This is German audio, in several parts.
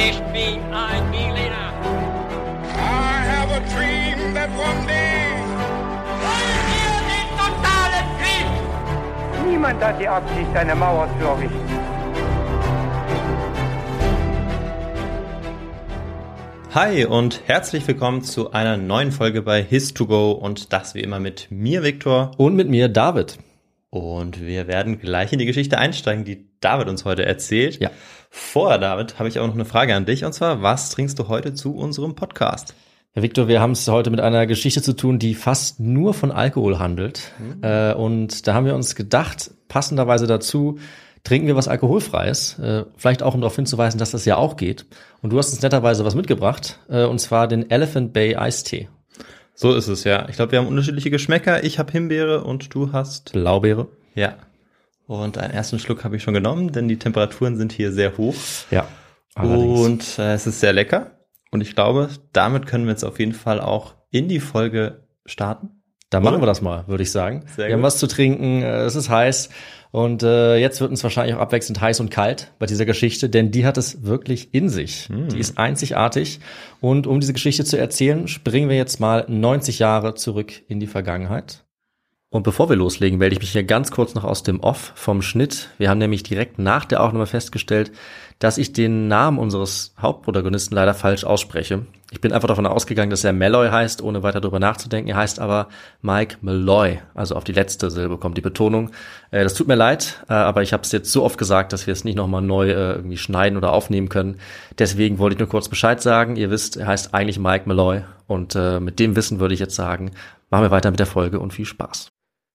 Ich bin ein Berliner. I have a dream that one day. Wollen wir den totalen Krieg? Niemand hat die Absicht, eine Mauer zu errichten. Hi und herzlich willkommen zu einer neuen Folge bei His2Go und das wie immer mit mir, Viktor. Und mit mir, David. Und wir werden gleich in die Geschichte einsteigen, die David uns heute erzählt. Ja. Vorher, David, habe ich auch noch eine Frage an dich und zwar, was trinkst du heute zu unserem Podcast? Ja, Victor, wir haben es heute mit einer Geschichte zu tun, die fast nur von Alkohol handelt. Mhm. Äh, und da haben wir uns gedacht, passenderweise dazu, trinken wir was Alkoholfreies. Äh, vielleicht auch, um darauf hinzuweisen, dass das ja auch geht. Und du hast uns netterweise was mitgebracht, äh, und zwar den Elephant Bay Eistee. So ist es, ja. Ich glaube, wir haben unterschiedliche Geschmäcker. Ich habe Himbeere und du hast Blaubeere. Ja. Und einen ersten Schluck habe ich schon genommen, denn die Temperaturen sind hier sehr hoch. Ja. Allerdings. Und äh, es ist sehr lecker. Und ich glaube, damit können wir jetzt auf jeden Fall auch in die Folge starten. Da machen wir das mal, würde ich sagen. Sehr wir haben gut. was zu trinken, äh, es ist heiß und äh, jetzt wird uns wahrscheinlich auch abwechselnd heiß und kalt bei dieser Geschichte, denn die hat es wirklich in sich. Hm. Die ist einzigartig und um diese Geschichte zu erzählen, springen wir jetzt mal 90 Jahre zurück in die Vergangenheit. Und bevor wir loslegen, melde ich mich hier ganz kurz noch aus dem Off vom Schnitt. Wir haben nämlich direkt nach der Aufnahme festgestellt, dass ich den Namen unseres Hauptprotagonisten leider falsch ausspreche. Ich bin einfach davon ausgegangen, dass er Malloy heißt, ohne weiter darüber nachzudenken. Er heißt aber Mike Malloy, also auf die letzte Silbe kommt die Betonung. Äh, das tut mir leid, äh, aber ich habe es jetzt so oft gesagt, dass wir es nicht nochmal neu äh, irgendwie schneiden oder aufnehmen können. Deswegen wollte ich nur kurz Bescheid sagen. Ihr wisst, er heißt eigentlich Mike Malloy und äh, mit dem Wissen würde ich jetzt sagen, machen wir weiter mit der Folge und viel Spaß.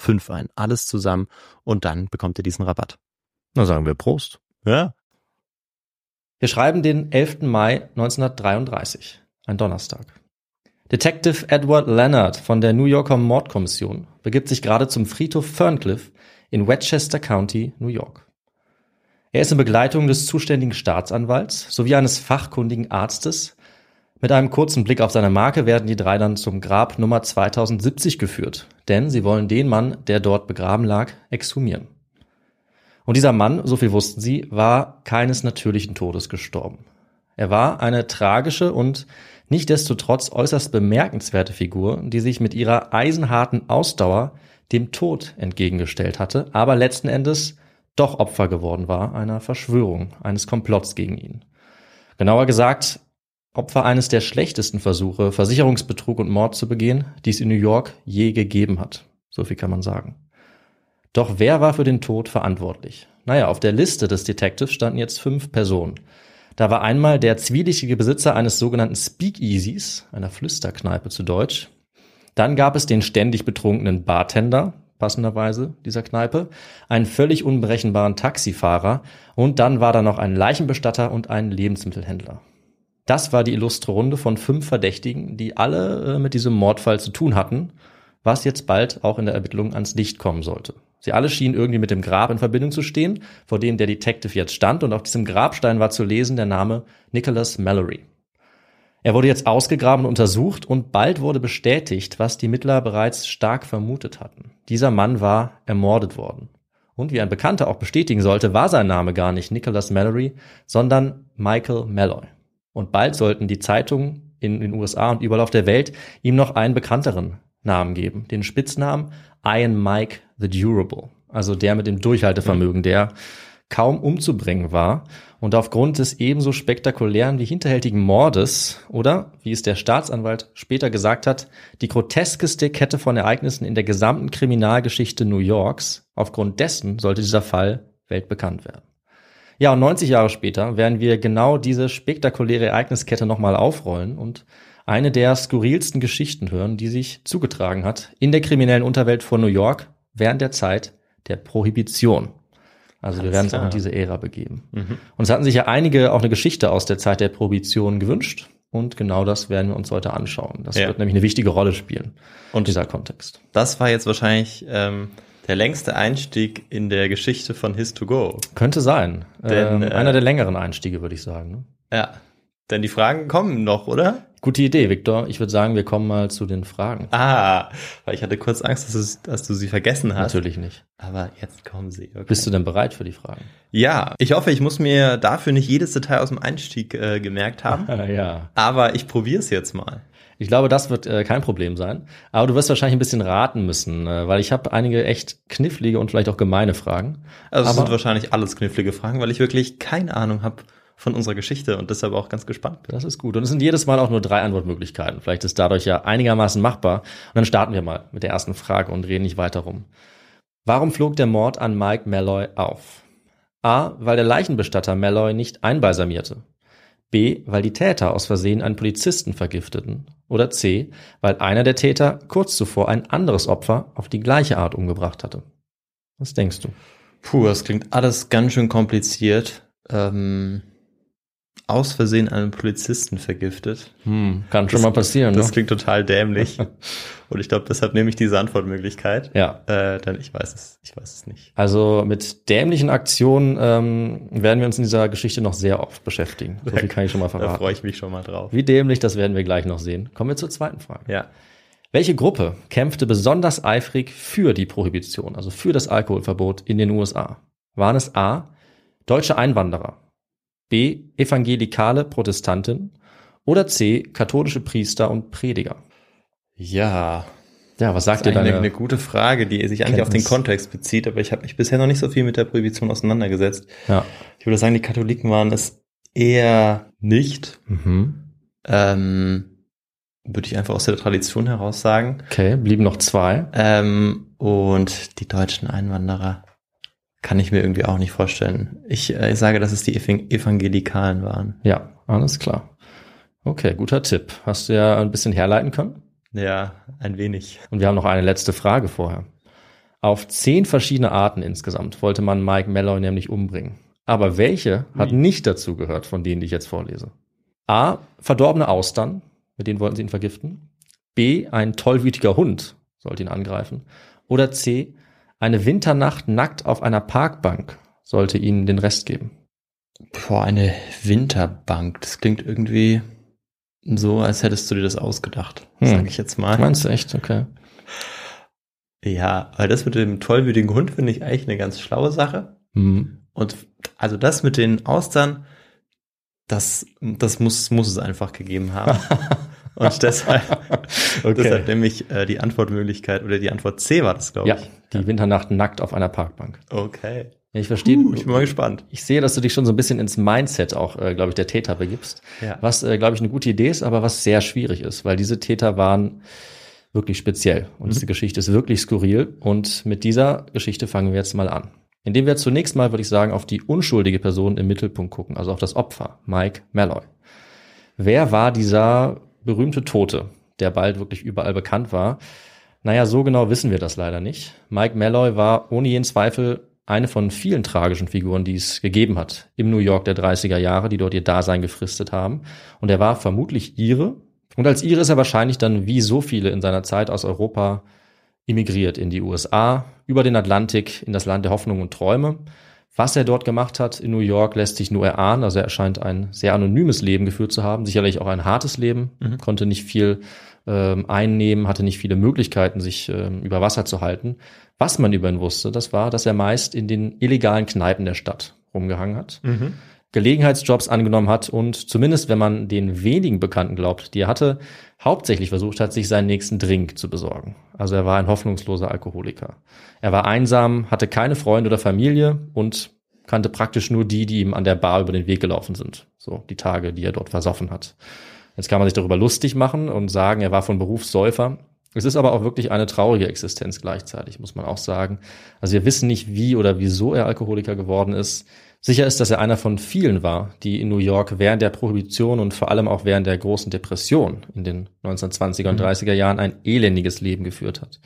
HIS2GO5 ein. Alles zusammen und dann bekommt ihr diesen Rabatt. Na sagen wir Prost. Ja. Wir schreiben den 11. Mai 1933, ein Donnerstag. Detective Edward Leonard von der New Yorker Mordkommission begibt sich gerade zum Friedhof Ferncliff in Westchester County, New York. Er ist in Begleitung des zuständigen Staatsanwalts sowie eines fachkundigen Arztes. Mit einem kurzen Blick auf seine Marke werden die drei dann zum Grab Nummer 2070 geführt, denn sie wollen den Mann, der dort begraben lag, exhumieren. Und dieser Mann, so viel wussten sie, war keines natürlichen Todes gestorben. Er war eine tragische und Nichtsdestotrotz äußerst bemerkenswerte Figur, die sich mit ihrer eisenharten Ausdauer dem Tod entgegengestellt hatte, aber letzten Endes doch Opfer geworden war einer Verschwörung, eines Komplotts gegen ihn. Genauer gesagt, Opfer eines der schlechtesten Versuche, Versicherungsbetrug und Mord zu begehen, die es in New York je gegeben hat. So viel kann man sagen. Doch wer war für den Tod verantwortlich? Naja, auf der Liste des Detectives standen jetzt fünf Personen. Da war einmal der zwielichtige Besitzer eines sogenannten Speakeasies, einer Flüsterkneipe zu Deutsch. Dann gab es den ständig betrunkenen Bartender, passenderweise dieser Kneipe, einen völlig unberechenbaren Taxifahrer und dann war da noch ein Leichenbestatter und ein Lebensmittelhändler. Das war die illustre Runde von fünf Verdächtigen, die alle äh, mit diesem Mordfall zu tun hatten, was jetzt bald auch in der Ermittlung ans Licht kommen sollte. Sie alle schienen irgendwie mit dem Grab in Verbindung zu stehen, vor dem der Detective jetzt stand, und auf diesem Grabstein war zu lesen der Name Nicholas Mallory. Er wurde jetzt ausgegraben und untersucht und bald wurde bestätigt, was die Mittler bereits stark vermutet hatten. Dieser Mann war ermordet worden. Und wie ein Bekannter auch bestätigen sollte, war sein Name gar nicht Nicholas Mallory, sondern Michael Malloy. Und bald sollten die Zeitungen in den USA und überall auf der Welt ihm noch einen bekannteren Namen geben, den Spitznamen Iron Mike the Durable, also der mit dem Durchhaltevermögen, der kaum umzubringen war und aufgrund des ebenso spektakulären wie hinterhältigen Mordes oder, wie es der Staatsanwalt später gesagt hat, die groteskeste Kette von Ereignissen in der gesamten Kriminalgeschichte New Yorks, aufgrund dessen sollte dieser Fall weltbekannt werden. Ja, und 90 Jahre später werden wir genau diese spektakuläre Ereigniskette nochmal aufrollen und eine der skurrilsten Geschichten hören, die sich zugetragen hat in der kriminellen Unterwelt von New York während der Zeit der Prohibition. Also wir werden uns auch in diese Ära begeben. Mhm. Und es hatten sich ja einige auch eine Geschichte aus der Zeit der Prohibition gewünscht. Und genau das werden wir uns heute anschauen. Das ja. wird nämlich eine wichtige Rolle spielen. Und dieser Kontext. Das war jetzt wahrscheinlich ähm, der längste Einstieg in der Geschichte von His2Go. Könnte sein. Denn, ähm, einer äh, der längeren Einstiege, würde ich sagen. Ne? Ja. Denn die Fragen kommen noch, oder? Gute Idee, Viktor. Ich würde sagen, wir kommen mal zu den Fragen. Ah, weil ich hatte kurz Angst, dass du, dass du sie vergessen hast. Natürlich nicht. Aber jetzt kommen sie. Okay. Bist du denn bereit für die Fragen? Ja, ich hoffe, ich muss mir dafür nicht jedes Detail aus dem Einstieg äh, gemerkt haben. ja. Aber ich probiere es jetzt mal. Ich glaube, das wird äh, kein Problem sein. Aber du wirst wahrscheinlich ein bisschen raten müssen, äh, weil ich habe einige echt knifflige und vielleicht auch gemeine Fragen. Also es sind wahrscheinlich alles knifflige Fragen, weil ich wirklich keine Ahnung habe von unserer Geschichte und deshalb auch ganz gespannt bin. Das ist gut. Und es sind jedes Mal auch nur drei Antwortmöglichkeiten. Vielleicht ist dadurch ja einigermaßen machbar. Und dann starten wir mal mit der ersten Frage und reden nicht weiter rum. Warum flog der Mord an Mike Malloy auf? A, weil der Leichenbestatter Malloy nicht einbalsamierte. B, weil die Täter aus Versehen einen Polizisten vergifteten. Oder C, weil einer der Täter kurz zuvor ein anderes Opfer auf die gleiche Art umgebracht hatte. Was denkst du? Puh, das klingt alles ganz schön kompliziert. Ähm, aus Versehen einen Polizisten vergiftet. Hm, kann schon das, mal passieren. Das ne? klingt total dämlich. Und ich glaube, deshalb nehme ich diese Antwortmöglichkeit. Ja. Äh, denn ich weiß es, ich weiß es nicht. Also mit dämlichen Aktionen ähm, werden wir uns in dieser Geschichte noch sehr oft beschäftigen. So viel kann ich schon mal verraten. Da freue ich mich schon mal drauf. Wie dämlich, das werden wir gleich noch sehen. Kommen wir zur zweiten Frage. Ja. Welche Gruppe kämpfte besonders eifrig für die Prohibition, also für das Alkoholverbot in den USA? Waren es A. Deutsche Einwanderer, B. Evangelikale Protestanten oder C. Katholische Priester und Prediger? Ja. Ja, was sagt ihr da? Eine, eine gute Frage, die sich eigentlich Kenntnis. auf den Kontext bezieht, aber ich habe mich bisher noch nicht so viel mit der Prohibition auseinandergesetzt. Ja. Ich würde sagen, die Katholiken waren es eher nicht. Mhm. Ähm, würde ich einfach aus der Tradition heraus sagen. Okay, blieben noch zwei. Ähm, und die deutschen Einwanderer. Kann ich mir irgendwie auch nicht vorstellen. Ich, äh, ich sage, dass es die Evan- Evangelikalen waren. Ja, alles klar. Okay, guter Tipp. Hast du ja ein bisschen herleiten können? Ja, ein wenig. Und wir haben noch eine letzte Frage vorher. Auf zehn verschiedene Arten insgesamt wollte man Mike Malloy nämlich umbringen. Aber welche hat nicht dazu gehört, von denen die ich jetzt vorlese? A. Verdorbene Austern, mit denen wollten sie ihn vergiften. B. Ein tollwütiger Hund sollte ihn angreifen. Oder C. Eine Winternacht nackt auf einer Parkbank sollte ihnen den Rest geben. Boah, eine Winterbank. Das klingt irgendwie so, als hättest du dir das ausgedacht, Hm. sage ich jetzt mal. Meinst du echt? Okay. Ja, weil das mit dem tollwütigen Hund finde ich eigentlich eine ganz schlaue Sache. Hm. Und also das mit den Austern, das, das muss, muss es einfach gegeben haben. Und deshalb, Okay. deshalb nämlich äh, die Antwortmöglichkeit oder die Antwort C war das, glaube Ja, ich. die Winternacht nackt auf einer Parkbank. Okay. Ja, ich verstehe. Uh, ich bin mal gespannt. Ich sehe, dass du dich schon so ein bisschen ins Mindset auch, äh, glaube ich, der Täter begibst. Ja. Was, äh, glaube ich, eine gute Idee ist, aber was sehr schwierig ist, weil diese Täter waren wirklich speziell und Mhm. diese Geschichte ist wirklich skurril. Und mit dieser Geschichte fangen wir jetzt mal an. Indem wir zunächst mal, würde ich sagen, auf die unschuldige Person im Mittelpunkt gucken, also auf das Opfer, Mike Malloy. Wer war dieser berühmte Tote, der bald wirklich überall bekannt war? Naja, so genau wissen wir das leider nicht. Mike Malloy war ohne jeden Zweifel eine von vielen tragischen Figuren, die es gegeben hat im New York der 30er Jahre, die dort ihr Dasein gefristet haben. Und er war vermutlich Ire. Und als Ire ist er wahrscheinlich dann wie so viele in seiner Zeit aus Europa emigriert in die USA, über den Atlantik, in das Land der Hoffnung und Träume. Was er dort gemacht hat in New York, lässt sich nur erahnen. Also er scheint ein sehr anonymes Leben geführt zu haben, sicherlich auch ein hartes Leben, konnte nicht viel ähm, einnehmen, hatte nicht viele Möglichkeiten, sich ähm, über Wasser zu halten. Was man über ihn wusste, das war, dass er meist in den illegalen Kneipen der Stadt rumgehangen hat, Gelegenheitsjobs angenommen hat und zumindest, wenn man den wenigen Bekannten glaubt, die er hatte, hauptsächlich versucht hat, sich seinen nächsten Drink zu besorgen. Also er war ein hoffnungsloser Alkoholiker. Er war einsam, hatte keine Freunde oder Familie und kannte praktisch nur die, die ihm an der Bar über den Weg gelaufen sind. So die Tage, die er dort versoffen hat. Jetzt kann man sich darüber lustig machen und sagen, er war von Beruf Säufer. Es ist aber auch wirklich eine traurige Existenz gleichzeitig, muss man auch sagen. Also wir wissen nicht, wie oder wieso er Alkoholiker geworden ist. Sicher ist, dass er einer von vielen war, die in New York während der Prohibition und vor allem auch während der großen Depression in den 1920er und 30er Jahren ein elendiges Leben geführt hat.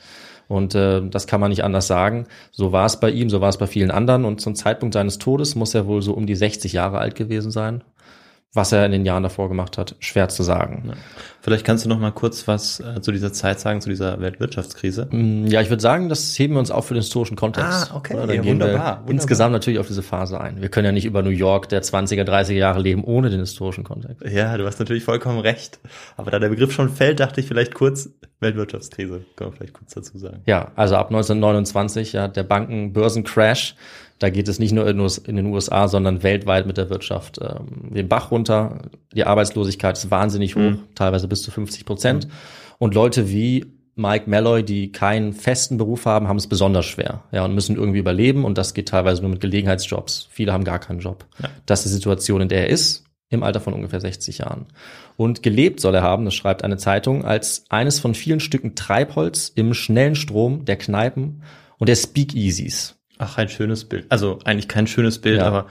Und äh, das kann man nicht anders sagen. So war es bei ihm, so war es bei vielen anderen. Und zum Zeitpunkt seines Todes muss er wohl so um die 60 Jahre alt gewesen sein. Was er in den Jahren davor gemacht hat, schwer zu sagen. Vielleicht kannst du noch mal kurz was äh, zu dieser Zeit sagen, zu dieser Weltwirtschaftskrise. Mm, Ja, ich würde sagen, das heben wir uns auf für den historischen Kontext. Ah, okay. Ja, gehen wunderbar, wir wunderbar. insgesamt natürlich auf diese Phase ein. Wir können ja nicht über New York der 20er, 30er Jahre leben ohne den historischen Kontext. Ja, du hast natürlich vollkommen recht. Aber da der Begriff schon fällt, dachte ich vielleicht kurz Weltwirtschaftskrise. Können wir vielleicht kurz dazu sagen. Ja, also ab 1929, ja, der Banken-Börsencrash, da geht es nicht nur in den USA, sondern weltweit mit der Wirtschaft ähm, den Bach runter. Die Arbeitslosigkeit ist wahnsinnig hoch, teilweise bis zu 50 Prozent. Und Leute wie Mike Malloy, die keinen festen Beruf haben, haben es besonders schwer, ja, und müssen irgendwie überleben. Und das geht teilweise nur mit Gelegenheitsjobs. Viele haben gar keinen Job. Das ist die Situation, in der er ist, im Alter von ungefähr 60 Jahren. Und gelebt soll er haben, das schreibt eine Zeitung, als eines von vielen Stücken Treibholz im schnellen Strom der Kneipen und der Speakeasies. Ach, ein schönes Bild. Also eigentlich kein schönes Bild, Ja. aber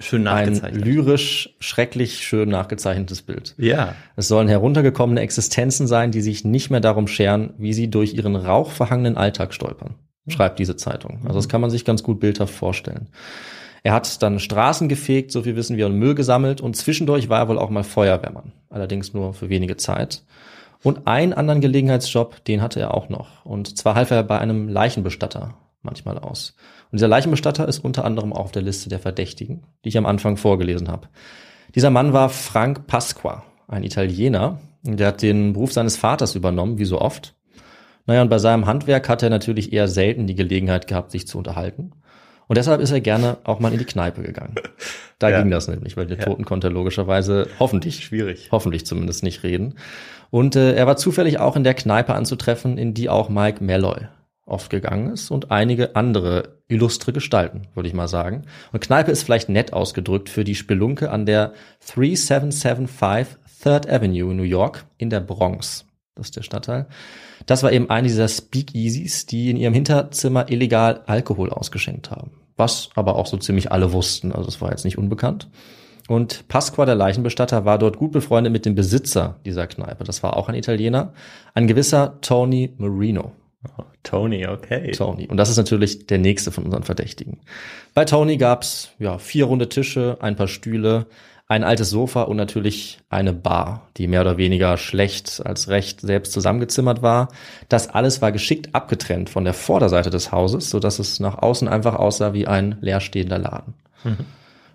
schön Ein nachgezeichnet. lyrisch, schrecklich schön nachgezeichnetes Bild. ja. Es sollen heruntergekommene Existenzen sein, die sich nicht mehr darum scheren, wie sie durch ihren rauchverhangenen Alltag stolpern, schreibt diese Zeitung. Also das kann man sich ganz gut bildhaft vorstellen. Er hat dann Straßen gefegt, so viel wissen wir, und Müll gesammelt und zwischendurch war er wohl auch mal Feuerwehrmann, allerdings nur für wenige Zeit. Und einen anderen Gelegenheitsjob, den hatte er auch noch. Und zwar half er bei einem Leichenbestatter manchmal aus. Und dieser Leichenbestatter ist unter anderem auch auf der Liste der Verdächtigen, die ich am Anfang vorgelesen habe. Dieser Mann war Frank Pasqua, ein Italiener. Der hat den Beruf seines Vaters übernommen, wie so oft. Naja, und bei seinem Handwerk hat er natürlich eher selten die Gelegenheit gehabt, sich zu unterhalten. Und deshalb ist er gerne auch mal in die Kneipe gegangen. Da Ja. ging das nämlich, weil der Toten konnte er logischerweise hoffentlich Schwierig. hoffentlich zumindest nicht reden. Und äh, er war zufällig auch in der Kneipe anzutreffen, in die auch Mike Malloy oft gegangen ist und einige andere illustre Gestalten, würde ich mal sagen. Und Kneipe ist vielleicht nett ausgedrückt für die Spelunke an der 3775 Third Avenue in New York in der Bronx. Das ist der Stadtteil. Das war eben eine dieser Speakeasies, die in ihrem Hinterzimmer illegal Alkohol ausgeschenkt haben. was aber auch so ziemlich alle wussten. Also es war jetzt nicht unbekannt. Und Pasqua, der Leichenbestatter, war dort gut befreundet mit dem Besitzer dieser Kneipe. Das war auch ein Italiener, ein gewisser Tony Marino. Oh, Tony, okay. Tony. Und das ist natürlich der nächste von unseren Verdächtigen. Bei Tony gab's ja vier runde Tische, ein paar Stühle, ein altes Sofa und natürlich eine Bar, die mehr oder weniger schlecht als recht selbst zusammengezimmert war. Das alles war geschickt abgetrennt von der Vorderseite des Hauses, so dass es nach außen einfach aussah wie ein leerstehender Laden. Mhm.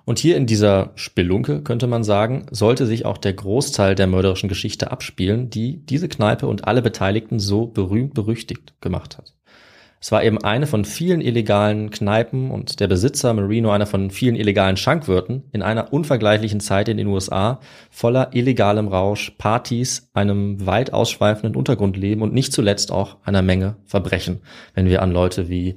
Und hier in dieser Spelunke, könnte man sagen, sollte sich auch der Großteil der mörderischen Geschichte abspielen, die diese Kneipe und alle Beteiligten so berühmt berüchtigt gemacht hat. Es war eben eine von vielen illegalen Kneipen und der Besitzer Marino einer von vielen illegalen Schankwirten in einer unvergleichlichen Zeit in den USA voller illegalem Rausch, Partys, einem weit ausschweifenden Untergrundleben und nicht zuletzt auch einer Menge Verbrechen, wenn wir an Leute wie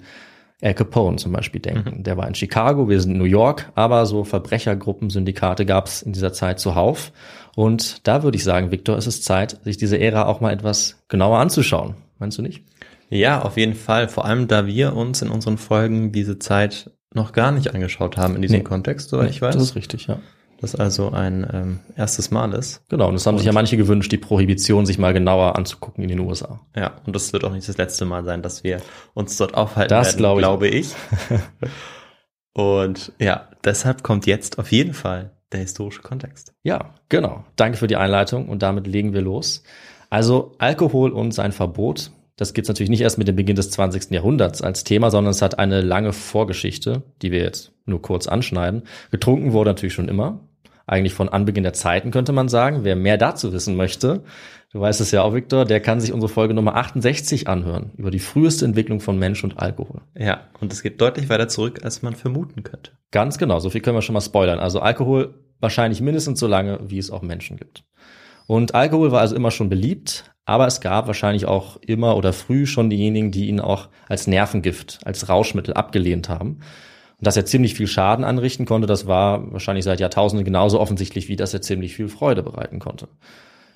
Al Capone zum Beispiel denken. Mhm. Der war in Chicago, wir sind in New York, aber so Verbrechergruppen, Syndikate gab es in dieser Zeit zuhauf. Und da würde ich sagen, Victor, es ist Zeit, sich diese Ära auch mal etwas genauer anzuschauen. Meinst du nicht? Ja, auf jeden Fall. Vor allem, da wir uns in unseren Folgen diese Zeit noch gar nicht angeschaut haben in diesem nee. Kontext, soweit nee, ich weiß. Das ist richtig, ja. Das also ein ähm, erstes Mal ist. Genau, und es haben und sich ja manche gewünscht, die Prohibition sich mal genauer anzugucken in den USA. Ja, und das wird auch nicht das letzte Mal sein, dass wir uns dort aufhalten das werden, glaube ich. Glaube ich. und ja, deshalb kommt jetzt auf jeden Fall der historische Kontext. Ja, genau. Danke für die Einleitung und damit legen wir los. Also Alkohol und sein Verbot das gibt's natürlich nicht erst mit dem Beginn des 20. Jahrhunderts als Thema, sondern es hat eine lange Vorgeschichte, die wir jetzt nur kurz anschneiden. Getrunken wurde natürlich schon immer. Eigentlich von Anbeginn der Zeiten könnte man sagen. Wer mehr dazu wissen möchte, du weißt es ja auch, Viktor, der kann sich unsere Folge Nummer 68 anhören über die früheste Entwicklung von Mensch und Alkohol. Ja, und es geht deutlich weiter zurück, als man vermuten könnte. Ganz genau, so viel können wir schon mal spoilern. Also Alkohol wahrscheinlich mindestens so lange, wie es auch Menschen gibt. Und Alkohol war also immer schon beliebt, aber es gab wahrscheinlich auch immer oder früh schon diejenigen, die ihn auch als Nervengift, als Rauschmittel abgelehnt haben. Und dass er ziemlich viel Schaden anrichten konnte, das war wahrscheinlich seit Jahrtausenden genauso offensichtlich, wie dass er ziemlich viel Freude bereiten konnte.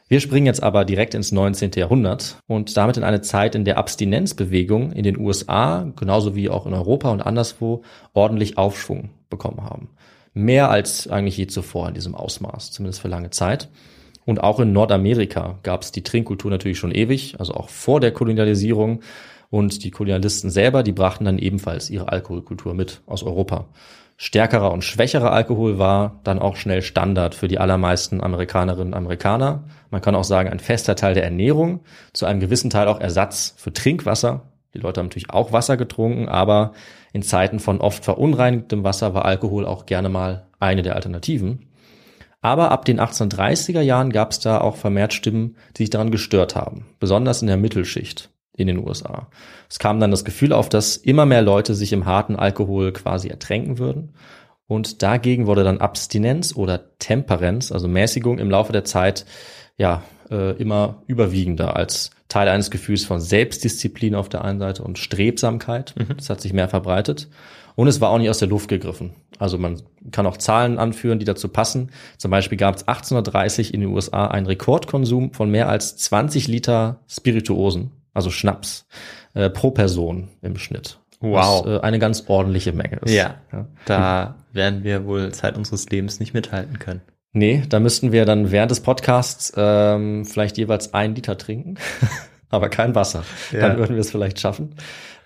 Wir springen jetzt aber direkt ins 19. Jahrhundert und damit in eine Zeit, in der Abstinenzbewegung in den USA, genauso wie auch in Europa und anderswo, ordentlich Aufschwung bekommen haben. Mehr als eigentlich je zuvor in diesem Ausmaß, zumindest für lange Zeit. Und auch in Nordamerika gab es die Trinkkultur natürlich schon ewig, also auch vor der Kolonialisierung. Und die Kolonialisten selber, die brachten dann ebenfalls ihre Alkoholkultur mit aus Europa. Stärkerer und schwächerer Alkohol war dann auch schnell Standard für die allermeisten Amerikanerinnen und Amerikaner. Man kann auch sagen, ein fester Teil der Ernährung, zu einem gewissen Teil auch Ersatz für Trinkwasser. Die Leute haben natürlich auch Wasser getrunken, aber in Zeiten von oft verunreinigtem Wasser war Alkohol auch gerne mal eine der Alternativen. Aber ab den 1830er Jahren gab es da auch vermehrt Stimmen, die sich daran gestört haben, besonders in der Mittelschicht in den USA. Es kam dann das Gefühl auf, dass immer mehr Leute sich im harten Alkohol quasi ertränken würden. Und dagegen wurde dann Abstinenz oder Temperenz, also Mäßigung im Laufe der Zeit, ja, äh, immer überwiegender als Teil eines Gefühls von Selbstdisziplin auf der einen Seite und Strebsamkeit. Mhm. Das hat sich mehr verbreitet. Und es war auch nicht aus der Luft gegriffen. Also man kann auch Zahlen anführen, die dazu passen. Zum Beispiel gab es 1830 in den USA einen Rekordkonsum von mehr als 20 Liter Spirituosen, also Schnaps, äh, pro Person im Schnitt. Wow. Was, äh, eine ganz ordentliche Menge ist. Ja, ja, da werden wir wohl Zeit unseres Lebens nicht mithalten können. Nee, da müssten wir dann während des Podcasts ähm, vielleicht jeweils ein Liter trinken, aber kein Wasser. Ja. Dann würden wir es vielleicht schaffen.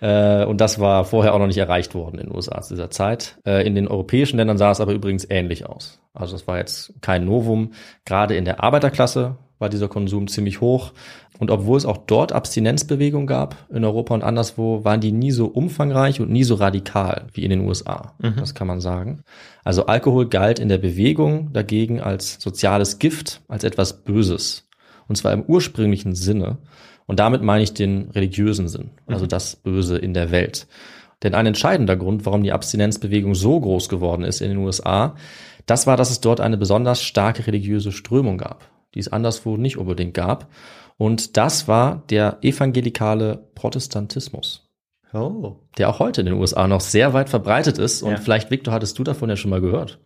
Äh, und das war vorher auch noch nicht erreicht worden in den USA zu dieser Zeit. Äh, in den europäischen Ländern sah es aber übrigens ähnlich aus. Also es war jetzt kein Novum. Gerade in der Arbeiterklasse war dieser Konsum ziemlich hoch. Und obwohl es auch dort Abstinenzbewegungen gab, in Europa und anderswo, waren die nie so umfangreich und nie so radikal wie in den USA. Mhm. Das kann man sagen. Also Alkohol galt in der Bewegung dagegen als soziales Gift, als etwas Böses. Und zwar im ursprünglichen Sinne. Und damit meine ich den religiösen Sinn, also mhm. das Böse in der Welt. Denn ein entscheidender Grund, warum die Abstinenzbewegung so groß geworden ist in den USA, das war, dass es dort eine besonders starke religiöse Strömung gab, die es anderswo nicht unbedingt gab. Und das war der evangelikale Protestantismus. Oh. Der auch heute in den USA noch sehr weit verbreitet ist. Und ja. vielleicht, Victor, hattest du davon ja schon mal gehört.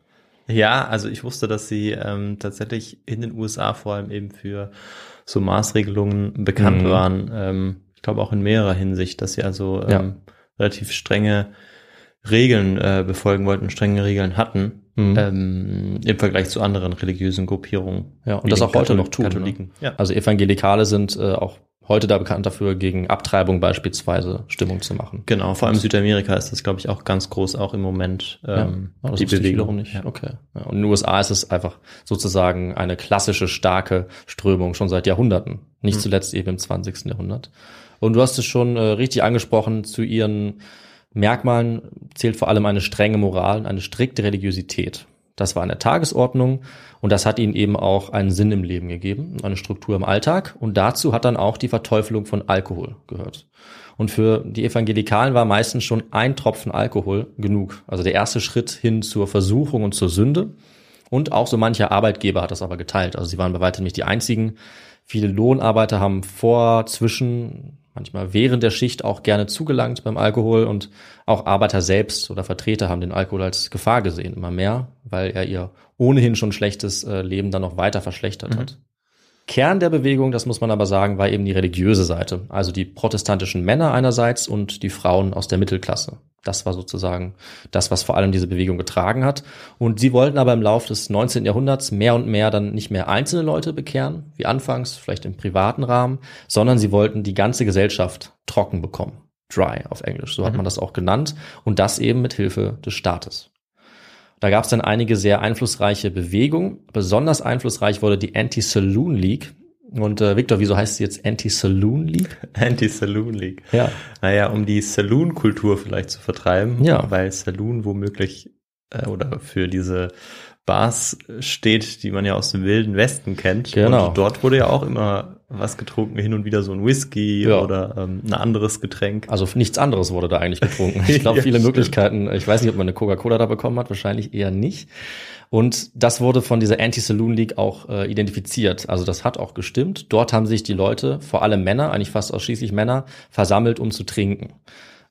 Ja, also ich wusste, dass sie ähm, tatsächlich in den USA vor allem eben für so Maßregelungen bekannt mhm. waren. Ähm, ich glaube auch in mehrerer Hinsicht, dass sie also ähm, ja. relativ strenge Regeln äh, befolgen wollten, strenge Regeln hatten, Mhm. ähm, im Vergleich zu anderen religiösen Gruppierungen. Ja, und das auch heute noch tun. Katholiken. Ne? Ja. Also Evangelikale sind äh, auch heute da bekannt dafür, gegen Abtreibung beispielsweise Stimmung zu machen. Genau, vor allem Südamerika ist das, glaube ich, auch ganz groß, auch im Moment ähm, Ja, das die Bewegung. nicht. Ja. Okay. Ja, und in den USA ist es einfach sozusagen eine klassische, starke Strömung schon seit Jahrhunderten. Nicht Mhm. zuletzt eben im 20. Jahrhundert. Und du hast es schon äh, richtig angesprochen, zu ihren Merkmalen zählt vor allem eine strenge Moral und eine strikte Religiosität. Das war eine Tagesordnung und das hat ihnen eben auch einen Sinn im Leben gegeben, eine Struktur im Alltag und dazu hat dann auch die Verteufelung von Alkohol gehört. Und für die Evangelikalen war meistens schon ein Tropfen Alkohol genug. Also der erste Schritt hin zur Versuchung und zur Sünde. Und auch so mancher Arbeitgeber hat das aber geteilt. Also sie waren bei weitem nicht die einzigen. Viele Lohnarbeiter haben vor, zwischen, manchmal während der Schicht auch gerne zugelangt beim Alkohol und auch Arbeiter selbst oder Vertreter haben den Alkohol als Gefahr gesehen, immer mehr, weil er ihr ohnehin schon schlechtes äh, Leben dann noch weiter verschlechtert hat. Kern der Bewegung, das muss man aber sagen, war eben die religiöse Seite, also die protestantischen Männer einerseits und die Frauen aus der Mittelklasse. Das war sozusagen das, was vor allem diese Bewegung getragen hat. Und sie wollten aber im Lauf des 19. Jahrhunderts mehr und mehr dann nicht mehr einzelne Leute bekehren, wie anfangs, vielleicht im privaten Rahmen, sondern sie wollten die ganze Gesellschaft trocken bekommen. Dry auf Englisch, so hat man das auch genannt. Und das eben mit Hilfe des Staates. Da gab es dann einige sehr einflussreiche Bewegungen. Besonders einflussreich wurde die Anti-Saloon League. Und äh, Victor, wieso heißt sie jetzt Anti-Saloon League? Anti-Saloon League. Ja. Naja, um die Saloon-Kultur vielleicht zu vertreiben. Ja. Weil Saloon womöglich äh, oder für diese Bars steht, die man ja aus dem wilden Westen kennt. Genau. Und dort wurde ja auch immer was getrunken, hin und wieder so ein Whisky Ja. oder ähm, ein anderes Getränk. Also nichts anderes wurde da eigentlich getrunken. Ich glaube, Ja, viele stimmt. Möglichkeiten. Ich weiß nicht, ob man eine Coca-Cola da bekommen hat, wahrscheinlich eher nicht. Und das wurde von dieser Anti-Saloon League auch äh, identifiziert. Also das hat auch gestimmt. Dort haben sich die Leute, vor allem Männer, eigentlich fast ausschließlich Männer, versammelt, um zu trinken.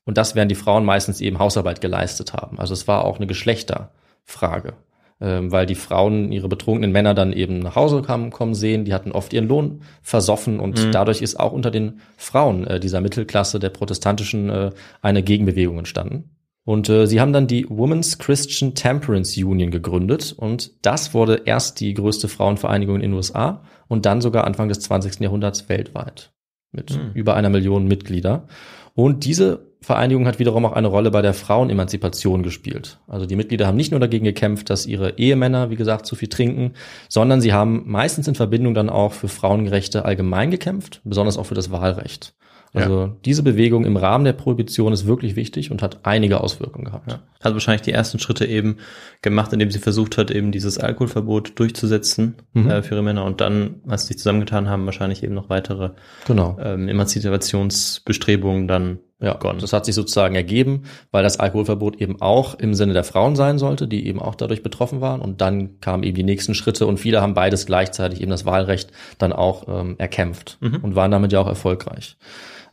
Und das während die Frauen meistens eben Hausarbeit geleistet haben. Also es war auch eine Geschlechterfrage. Ähm, weil die Frauen ihre betrunkenen Männer dann eben nach Hause kamen, kommen sehen. Die hatten oft ihren Lohn versoffen und dadurch ist auch unter den Frauen äh, dieser Mittelklasse der protestantischen äh, eine Gegenbewegung entstanden. Und äh, sie haben dann die Women's Christian Temperance Union gegründet und das wurde erst die größte Frauenvereinigung in den USA und dann sogar Anfang des 20. Jahrhunderts weltweit mit über einer Million Mitglieder. Und diese Vereinigung hat wiederum auch eine Rolle bei der Frauenemanzipation gespielt. Also die Mitglieder haben nicht nur dagegen gekämpft, dass ihre Ehemänner, wie gesagt, zu viel trinken, sondern sie haben meistens in Verbindung dann auch für Frauengerechte allgemein gekämpft, besonders auch für das Wahlrecht. Also diese Bewegung im Rahmen der Prohibition ist wirklich wichtig und hat einige Auswirkungen gehabt. Ja. Hat wahrscheinlich die ersten Schritte eben gemacht, indem sie versucht hat, eben dieses Alkoholverbot durchzusetzen Mhm. äh, für ihre Männer und dann, als sie sich zusammengetan haben, wahrscheinlich eben noch weitere Genau. ähm, Emanzipationsbestrebungen dann Ja, begonnen. das hat sich sozusagen ergeben, weil das Alkoholverbot eben auch im Sinne der Frauen sein sollte, die eben auch dadurch betroffen waren. Und dann kamen eben die nächsten Schritte und viele haben beides gleichzeitig, eben das Wahlrecht, dann auch ähm, erkämpft und waren damit ja auch erfolgreich.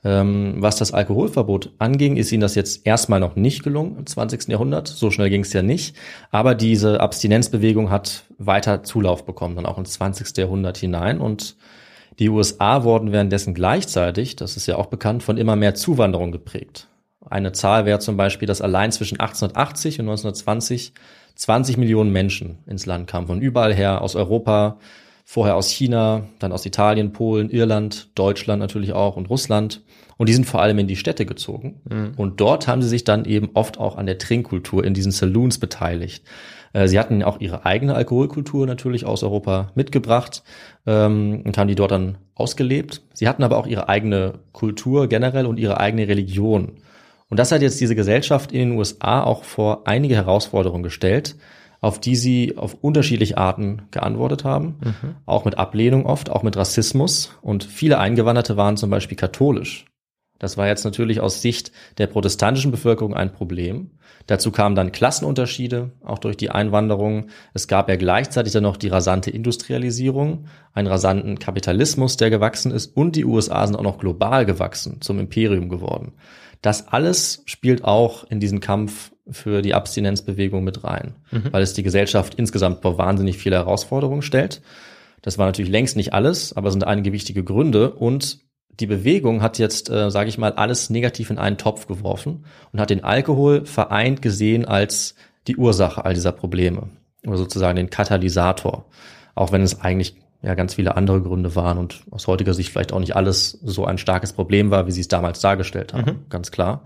Ähm, was das Alkoholverbot anging, ist ihnen das jetzt erstmal noch nicht gelungen im 20. Jahrhundert. So schnell ging es ja nicht. Aber diese Abstinenzbewegung hat weiter Zulauf bekommen, dann auch ins 20. Jahrhundert hinein. Und die USA wurden währenddessen gleichzeitig, das ist ja auch bekannt, von immer mehr Zuwanderung geprägt. Eine Zahl wäre zum Beispiel, dass allein zwischen 1880 und 1920 20 Millionen Menschen ins Land kamen, von überall her, aus Europa, vorher aus China, dann aus Italien, Polen, Irland, Deutschland natürlich auch und Russland. Und die sind vor allem in die Städte gezogen. Und dort haben sie sich dann eben oft auch an der Trinkkultur in diesen Saloons beteiligt. Äh, Sie hatten auch ihre eigene Alkoholkultur natürlich aus Europa mitgebracht ähm, und haben die dort dann ausgelebt. Sie hatten aber auch ihre eigene Kultur generell und ihre eigene Religion. Und das hat jetzt diese Gesellschaft in den USA auch vor einige Herausforderungen gestellt, auf die sie auf unterschiedliche Arten geantwortet haben. Auch mit Ablehnung oft, auch mit Rassismus. Und viele Eingewanderte waren zum Beispiel katholisch. Das war jetzt natürlich aus Sicht der protestantischen Bevölkerung ein Problem. Dazu kamen dann Klassenunterschiede, auch durch die Einwanderung. Es gab ja gleichzeitig dann noch die rasante Industrialisierung, einen rasanten Kapitalismus, der gewachsen ist, und die USA sind auch noch global gewachsen, zum Imperium geworden. Das alles spielt auch in diesen Kampf für die Abstinenzbewegung mit rein, weil es die Gesellschaft insgesamt vor wahnsinnig viele Herausforderungen stellt. Das war natürlich längst nicht alles, aber es sind einige wichtige Gründe und die Bewegung hat jetzt, äh, sage ich mal, alles negativ in einen Topf geworfen und hat den Alkohol vereint gesehen als die Ursache all dieser Probleme oder sozusagen den Katalysator, auch wenn es eigentlich ja ganz viele andere Gründe waren und aus heutiger Sicht vielleicht auch nicht alles so ein starkes Problem war, wie sie es damals dargestellt haben, mhm. ganz klar.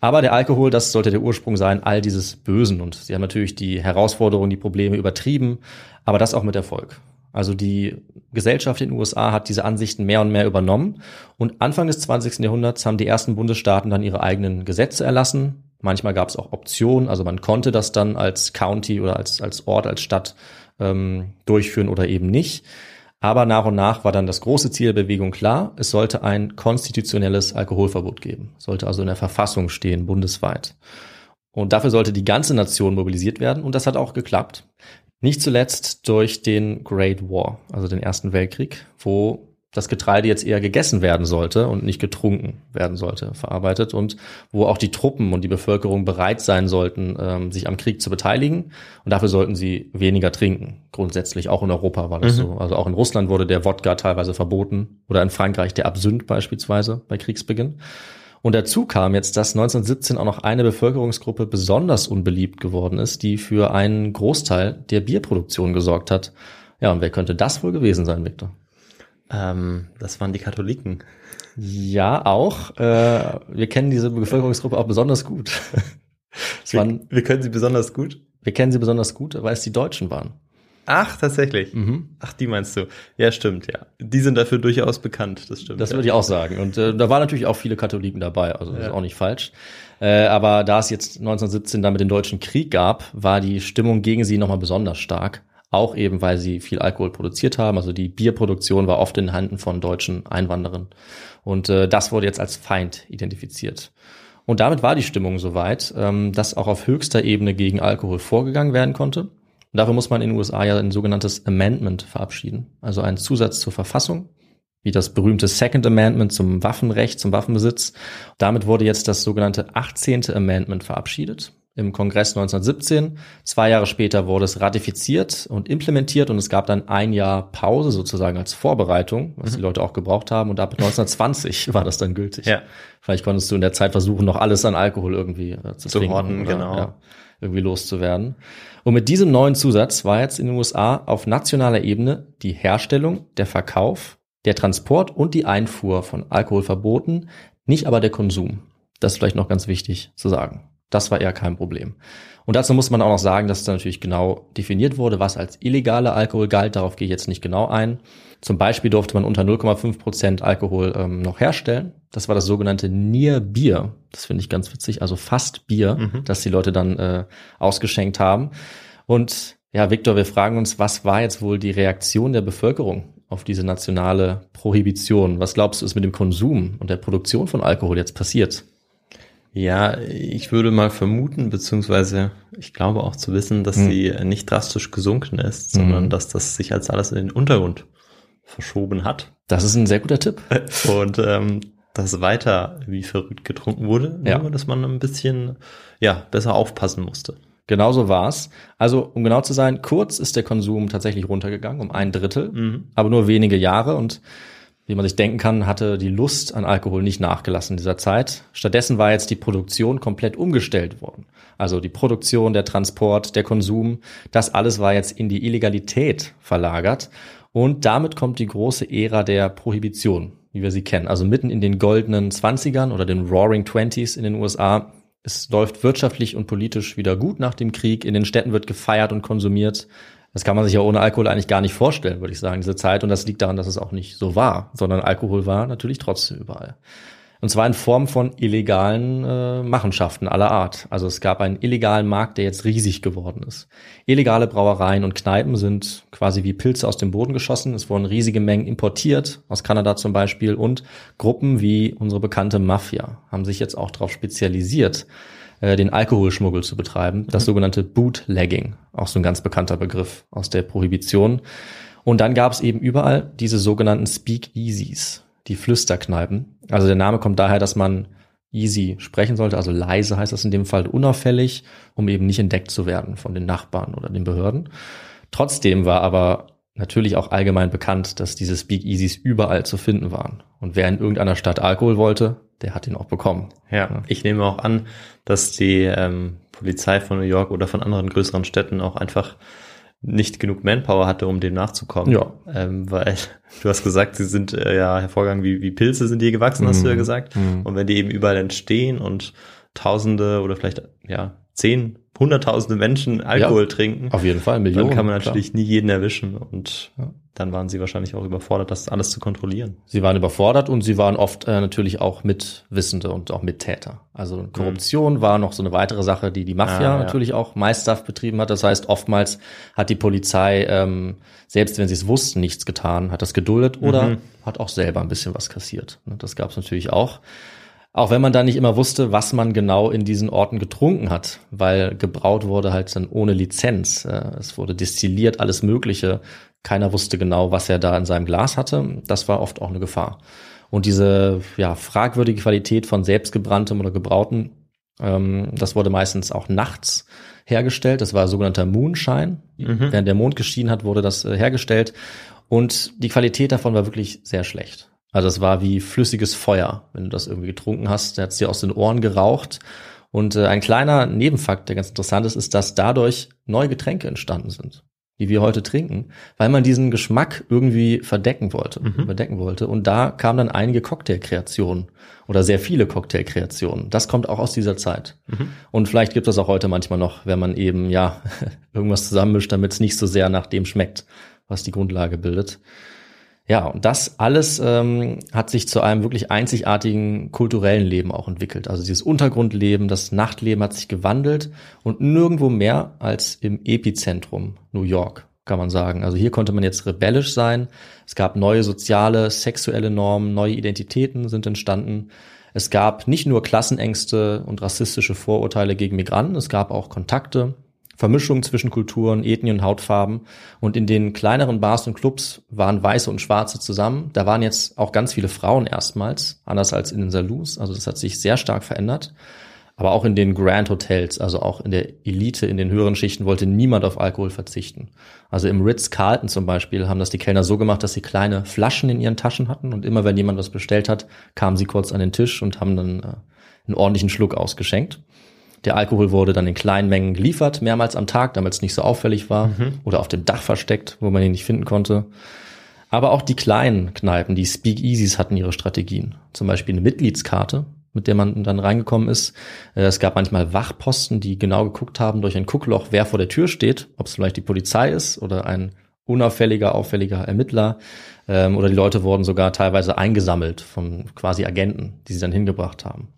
Aber der Alkohol, das sollte der Ursprung sein, all dieses Bösen. Und sie haben natürlich die Herausforderungen, die Probleme übertrieben, aber das auch mit Erfolg. Also die Gesellschaft in den USA hat diese Ansichten mehr und mehr übernommen. Und Anfang des 20. Jahrhunderts haben die ersten Bundesstaaten dann ihre eigenen Gesetze erlassen. Manchmal gab es auch Optionen, also man konnte das dann als County oder als, als Ort, als Stadt ähm, durchführen oder eben nicht. Aber nach und nach war dann das große Ziel der Bewegung klar. Es sollte ein konstitutionelles Alkoholverbot geben. Sollte also in der Verfassung stehen, bundesweit. Und dafür sollte die ganze Nation mobilisiert werden. Und das hat auch geklappt. Nicht zuletzt durch den Great War, also den Ersten Weltkrieg, wo das Getreide jetzt eher gegessen werden sollte und nicht getrunken werden sollte, verarbeitet und wo auch die Truppen und die Bevölkerung bereit sein sollten, ähm, sich am Krieg zu beteiligen und dafür sollten sie weniger trinken. Grundsätzlich auch in Europa war das mhm. so. Also auch in Russland wurde der Wodka teilweise verboten oder in Frankreich der Absinth beispielsweise bei Kriegsbeginn. Und dazu kam jetzt, dass 1917 auch noch eine Bevölkerungsgruppe besonders unbeliebt geworden ist, die für einen Großteil der Bierproduktion gesorgt hat. Ja, und wer könnte das wohl gewesen sein, Victor? Ähm, das waren die Katholiken. Ja, auch. Äh, wir kennen diese Bevölkerungsgruppe auch besonders gut. wir, waren, wir können sie besonders gut. Wir kennen sie besonders gut, weil es die Deutschen waren. Ach, tatsächlich. Mhm. Ach, die meinst du. Ja, stimmt, ja. Die sind dafür durchaus bekannt, das stimmt. Das ja. würde ich auch sagen. Und äh, da waren natürlich auch viele Katholiken dabei, also das ja. ist auch nicht falsch. Äh, aber da es jetzt 1917 damit den Deutschen Krieg gab, war die Stimmung gegen sie nochmal besonders stark auch eben, weil sie viel Alkohol produziert haben. Also die Bierproduktion war oft in Händen von deutschen Einwanderern. Und äh, das wurde jetzt als Feind identifiziert. Und damit war die Stimmung soweit, ähm, dass auch auf höchster Ebene gegen Alkohol vorgegangen werden konnte. Und dafür muss man in den USA ja ein sogenanntes Amendment verabschieden, also einen Zusatz zur Verfassung, wie das berühmte Second Amendment zum Waffenrecht, zum Waffenbesitz. Damit wurde jetzt das sogenannte 18. Amendment verabschiedet im Kongress 1917. Zwei Jahre später wurde es ratifiziert und implementiert und es gab dann ein Jahr Pause sozusagen als Vorbereitung, was mhm. die Leute auch gebraucht haben. Und ab 1920 war das dann gültig. Ja. Vielleicht konntest du in der Zeit versuchen, noch alles an Alkohol irgendwie äh, zu, zu trinken. Horten, oder, genau. Ja, irgendwie loszuwerden. Und mit diesem neuen Zusatz war jetzt in den USA auf nationaler Ebene die Herstellung, der Verkauf, der Transport und die Einfuhr von Alkohol verboten, nicht aber der Konsum. Das ist vielleicht noch ganz wichtig zu sagen. Das war eher kein Problem. Und dazu muss man auch noch sagen, dass da natürlich genau definiert wurde, was als illegaler Alkohol galt. Darauf gehe ich jetzt nicht genau ein. Zum Beispiel durfte man unter 0,5 Prozent Alkohol ähm, noch herstellen. Das war das sogenannte Near Bier. Das finde ich ganz witzig. Also fast Bier, mhm. das die Leute dann äh, ausgeschenkt haben. Und ja, Viktor, wir fragen uns, was war jetzt wohl die Reaktion der Bevölkerung auf diese nationale Prohibition? Was glaubst du, ist mit dem Konsum und der Produktion von Alkohol jetzt passiert? Ja, ich würde mal vermuten, beziehungsweise ich glaube auch zu wissen, dass hm. sie nicht drastisch gesunken ist, sondern hm. dass das sich als alles in den Untergrund verschoben hat. Das ist ein sehr guter Tipp. Und ähm, dass weiter wie verrückt getrunken wurde, ja. nur dass man ein bisschen ja besser aufpassen musste. Genauso war's. Also, um genau zu sein, kurz ist der Konsum tatsächlich runtergegangen, um ein Drittel, mhm. aber nur wenige Jahre und wie man sich denken kann, hatte die Lust an Alkohol nicht nachgelassen in dieser Zeit. Stattdessen war jetzt die Produktion komplett umgestellt worden. Also die Produktion, der Transport, der Konsum, das alles war jetzt in die Illegalität verlagert. Und damit kommt die große Ära der Prohibition, wie wir sie kennen. Also mitten in den goldenen Zwanzigern oder den Roaring Twenties in den USA. Es läuft wirtschaftlich und politisch wieder gut nach dem Krieg. In den Städten wird gefeiert und konsumiert. Das kann man sich ja ohne Alkohol eigentlich gar nicht vorstellen, würde ich sagen, diese Zeit. Und das liegt daran, dass es auch nicht so war, sondern Alkohol war natürlich trotzdem überall. Und zwar in Form von illegalen äh, Machenschaften aller Art. Also es gab einen illegalen Markt, der jetzt riesig geworden ist. Illegale Brauereien und Kneipen sind quasi wie Pilze aus dem Boden geschossen. Es wurden riesige Mengen importiert, aus Kanada zum Beispiel. Und Gruppen wie unsere bekannte Mafia haben sich jetzt auch darauf spezialisiert, äh, den Alkoholschmuggel zu betreiben, das mhm. sogenannte Bootlegging, auch so ein ganz bekannter Begriff aus der Prohibition. Und dann gab es eben überall diese sogenannten Speakeasies, die Flüsterkneipen. Also der Name kommt daher, dass man easy sprechen sollte, also leise heißt das in dem Fall unauffällig, um eben nicht entdeckt zu werden von den Nachbarn oder den Behörden. Trotzdem war aber natürlich auch allgemein bekannt, dass diese Speakeasies überall zu finden waren. Und wer in irgendeiner Stadt Alkohol wollte, der hat ihn auch bekommen. Ja, ich nehme auch an, dass die ähm, Polizei von New York oder von anderen größeren Städten auch einfach nicht genug Manpower hatte, um dem nachzukommen. Ja. Ähm, weil du hast gesagt, sie sind äh, ja hervorragend wie, wie Pilze sind die gewachsen, hast du ja Mhm. gesagt. Mhm. Und wenn die eben überall entstehen und Tausende oder vielleicht ja zehn, hunderttausende Menschen Alkohol trinken, Auf jeden Fall, Millionen. dann kann man klar. natürlich nie jeden erwischen und Ja. dann waren sie wahrscheinlich auch überfordert, das alles zu kontrollieren. Sie waren überfordert und sie waren oft äh, natürlich auch Mitwissende und auch Mittäter. Also Korruption war noch so eine weitere Sache, die die Mafia Mhm. Ah, ja. natürlich auch meisterhaft betrieben hat. Das heißt, oftmals hat die Polizei, ähm, selbst wenn sie es wussten, nichts getan, hat das geduldet oder Mhm. hat auch selber ein bisschen was kassiert. Ne, Das gab es natürlich auch. Auch wenn man da nicht immer wusste, was man genau in diesen Orten getrunken hat, weil gebraut wurde halt dann ohne Lizenz. Äh, Es wurde destilliert, alles Mögliche. Keiner wusste genau, was er da in seinem Glas hatte. Das war oft auch eine Gefahr. Und diese ja, fragwürdige Qualität von selbstgebranntem oder gebrauten, ähm, das wurde meistens auch nachts hergestellt. Das war sogenannter Moonshine. Während der Mond geschienen hat, wurde das äh, hergestellt. Und die Qualität davon war wirklich sehr schlecht. Also es war wie flüssiges Feuer, wenn du das irgendwie getrunken hast. Der hat es dir aus den Ohren geraucht. Und äh, ein kleiner Nebenfakt, der ganz interessant ist, ist, dass dadurch neue Getränke entstanden sind, die wir heute trinken, weil man diesen Geschmack irgendwie verdecken wollte, überdecken wollte. Und da kamen dann einige Cocktailkreationen oder sehr viele Cocktailkreationen. Das kommt auch aus dieser Zeit. Und vielleicht gibt es auch heute manchmal noch, wenn man eben ja irgendwas zusammenmischt, damit es nicht so sehr nach dem schmeckt, was die Grundlage bildet. Ja, und das alles ähm, hat sich zu einem wirklich einzigartigen kulturellen Leben auch entwickelt. Also dieses Untergrundleben, das Nachtleben hat sich gewandelt und nirgendwo mehr als im Epizentrum New York, kann man sagen. Also hier konnte man jetzt rebellisch sein. Es gab neue soziale, sexuelle Normen, neue Identitäten sind entstanden. Es gab nicht nur Klassenängste und rassistische Vorurteile gegen Migranten, es gab auch Kontakte, Vermischung zwischen Kulturen, Ethnien und Hautfarben. Und in den kleineren Bars und Clubs waren Weiße und Schwarze zusammen. Da waren jetzt auch ganz viele Frauen erstmals, anders als in den Saloons. Also das hat sich sehr stark verändert. Aber auch in den Grand Hotels, also auch in der Elite, in den höheren Schichten, wollte niemand auf Alkohol verzichten. Also im Ritz-Carlton zum Beispiel haben das die Kellner so gemacht, dass sie kleine Flaschen in ihren Taschen hatten und immer wenn jemand was bestellt hat, kamen sie kurz an den Tisch und haben dann äh, einen ordentlichen Schluck ausgeschenkt. Der Alkohol wurde dann in kleinen Mengen geliefert, mehrmals am Tag, damit es nicht so auffällig war, oder auf dem Dach versteckt, wo man ihn nicht finden konnte. Aber auch die kleinen Kneipen, die Speakeasies hatten ihre Strategien. Zum Beispiel eine Mitgliedskarte, mit der man dann reingekommen ist. Äh, Es gab manchmal Wachposten, die genau geguckt haben durch ein Guckloch, wer vor der Tür steht, ob es vielleicht die Polizei ist oder ein unauffälliger, auffälliger Ermittler. Ähm, oder die Leute wurden sogar teilweise eingesammelt von quasi Agenten, die sie dann hingebracht haben.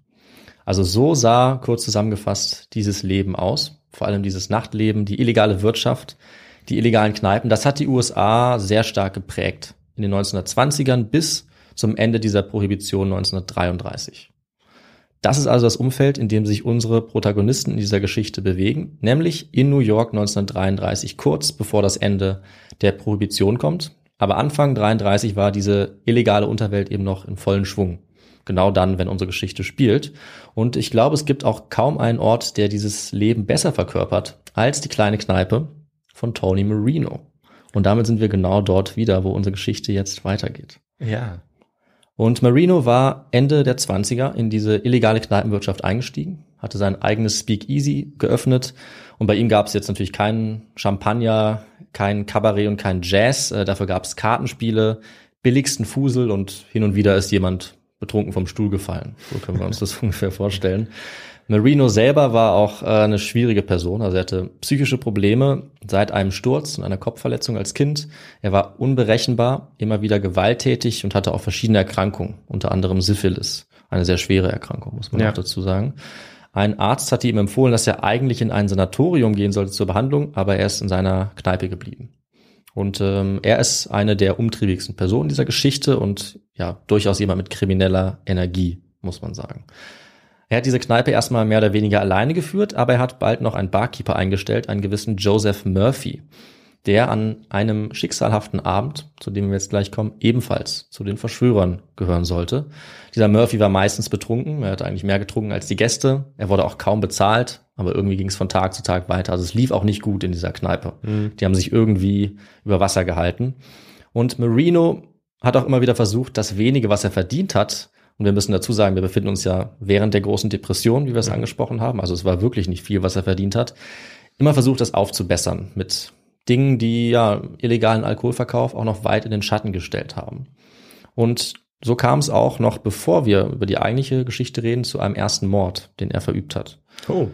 Also so sah, kurz zusammengefasst, dieses Leben aus. Vor allem dieses Nachtleben, die illegale Wirtschaft, die illegalen Kneipen. Das hat die USA sehr stark geprägt. In den 1920ern bis zum Ende dieser Prohibition 1933. Das ist also das Umfeld, in dem sich unsere Protagonisten in dieser Geschichte bewegen, nämlich in New York 1933, kurz bevor das Ende der Prohibition kommt. Aber Anfang 33 war diese illegale Unterwelt eben noch in vollen Schwung. Genau dann, wenn unsere Geschichte spielt. Und ich glaube, es gibt auch kaum einen Ort, der dieses Leben besser verkörpert als die kleine Kneipe von Tony Marino. Und damit sind wir genau dort wieder, wo unsere Geschichte jetzt weitergeht. Ja. Und Marino war Ende der 20er in diese illegale Kneipenwirtschaft eingestiegen, hatte sein eigenes Speakeasy geöffnet und bei ihm gab es jetzt natürlich keinen Champagner, kein Kabarett und kein Jazz. Äh, dafür gab es Kartenspiele, billigsten Fusel und hin und wieder ist jemand betrunken vom Stuhl gefallen. So können wir uns das ungefähr vorstellen. Marino selber war auch äh, eine schwierige Person. Also er hatte psychische Probleme seit einem Sturz und einer Kopfverletzung als Kind. Er war unberechenbar, immer wieder gewalttätig und hatte auch verschiedene Erkrankungen, unter anderem Syphilis. Eine sehr schwere Erkrankung, muss man Ja. auch dazu sagen. Ein Arzt hatte ihm empfohlen, dass er eigentlich in ein Sanatorium gehen sollte zur Behandlung, aber er ist in seiner Kneipe geblieben. Und ähm, er ist eine der umtriebigsten Personen dieser Geschichte und ja, durchaus jemand mit krimineller Energie, muss man sagen. Er hat diese Kneipe erstmal mehr oder weniger alleine geführt, aber er hat bald noch einen Barkeeper eingestellt, einen gewissen Joseph Murphy. Der an einem schicksalhaften Abend, zu dem wir jetzt gleich kommen, ebenfalls zu den Verschwörern gehören sollte. Dieser Murphy war meistens betrunken, er hatte eigentlich mehr getrunken als die Gäste, er wurde auch kaum bezahlt, aber irgendwie ging es von Tag zu Tag weiter. Also es lief auch nicht gut in dieser Kneipe. Mhm. Die haben sich irgendwie über Wasser gehalten. Und Marino hat auch immer wieder versucht, das wenige, was er verdient hat, und wir müssen dazu sagen, wir befinden uns ja während der großen Depression, wie wir es mhm. angesprochen haben. Also es war wirklich nicht viel, was er verdient hat. Immer versucht, das aufzubessern mit Dingen, die ja illegalen Alkoholverkauf auch noch weit in den Schatten gestellt haben. Und so kam es auch noch, bevor wir über die eigentliche Geschichte reden, zu einem ersten Mord, den er verübt hat. Oh.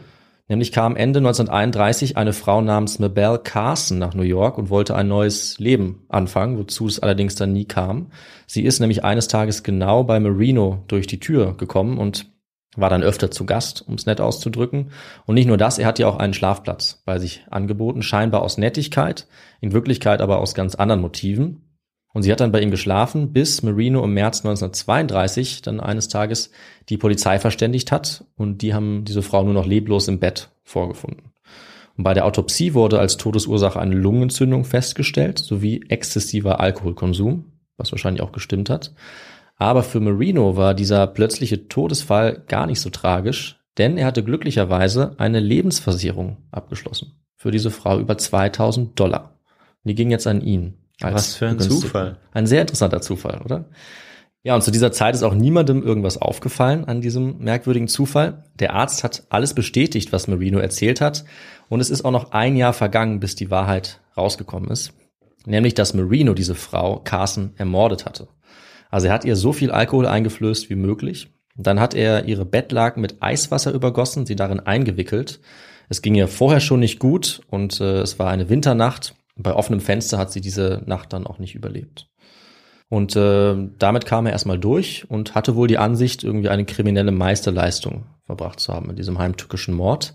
Nämlich kam Ende 1931 eine Frau namens Mabel Carson nach New York und wollte ein neues Leben anfangen, wozu es allerdings dann nie kam. Sie ist nämlich eines Tages genau bei Marino durch die Tür gekommen und war dann öfter zu Gast, um es nett auszudrücken. Und nicht nur das, er hat ja auch einen Schlafplatz bei sich angeboten, scheinbar aus Nettigkeit, in Wirklichkeit aber aus ganz anderen Motiven. Und sie hat dann bei ihm geschlafen, bis Marino im März 1932 dann eines Tages die Polizei verständigt hat und die haben diese Frau nur noch leblos im Bett vorgefunden. Und bei der Autopsie wurde als Todesursache eine Lungenentzündung festgestellt, sowie exzessiver Alkoholkonsum, was wahrscheinlich auch gestimmt hat. Aber für Marino war dieser plötzliche Todesfall gar nicht so tragisch, denn er hatte glücklicherweise eine Lebensversicherung abgeschlossen. Für diese Frau über 2000 Dollar. Die ging jetzt an ihn. Was für ein Zufall. Ein sehr interessanter Zufall, oder? Ja, und zu dieser Zeit ist auch niemandem irgendwas aufgefallen an diesem merkwürdigen Zufall. Der Arzt hat alles bestätigt, was Marino erzählt hat. Und es ist auch noch ein Jahr vergangen, bis die Wahrheit rausgekommen ist. Nämlich, dass Marino diese Frau Carson ermordet hatte. Also er hat ihr so viel Alkohol eingeflößt wie möglich. Dann hat er ihre Bettlaken mit Eiswasser übergossen, sie darin eingewickelt. Es ging ihr vorher schon nicht gut und äh, es war eine Winternacht. Bei offenem Fenster hat sie diese Nacht dann auch nicht überlebt. Und äh, damit kam er erstmal durch und hatte wohl die Ansicht, irgendwie eine kriminelle Meisterleistung verbracht zu haben in diesem heimtückischen Mord,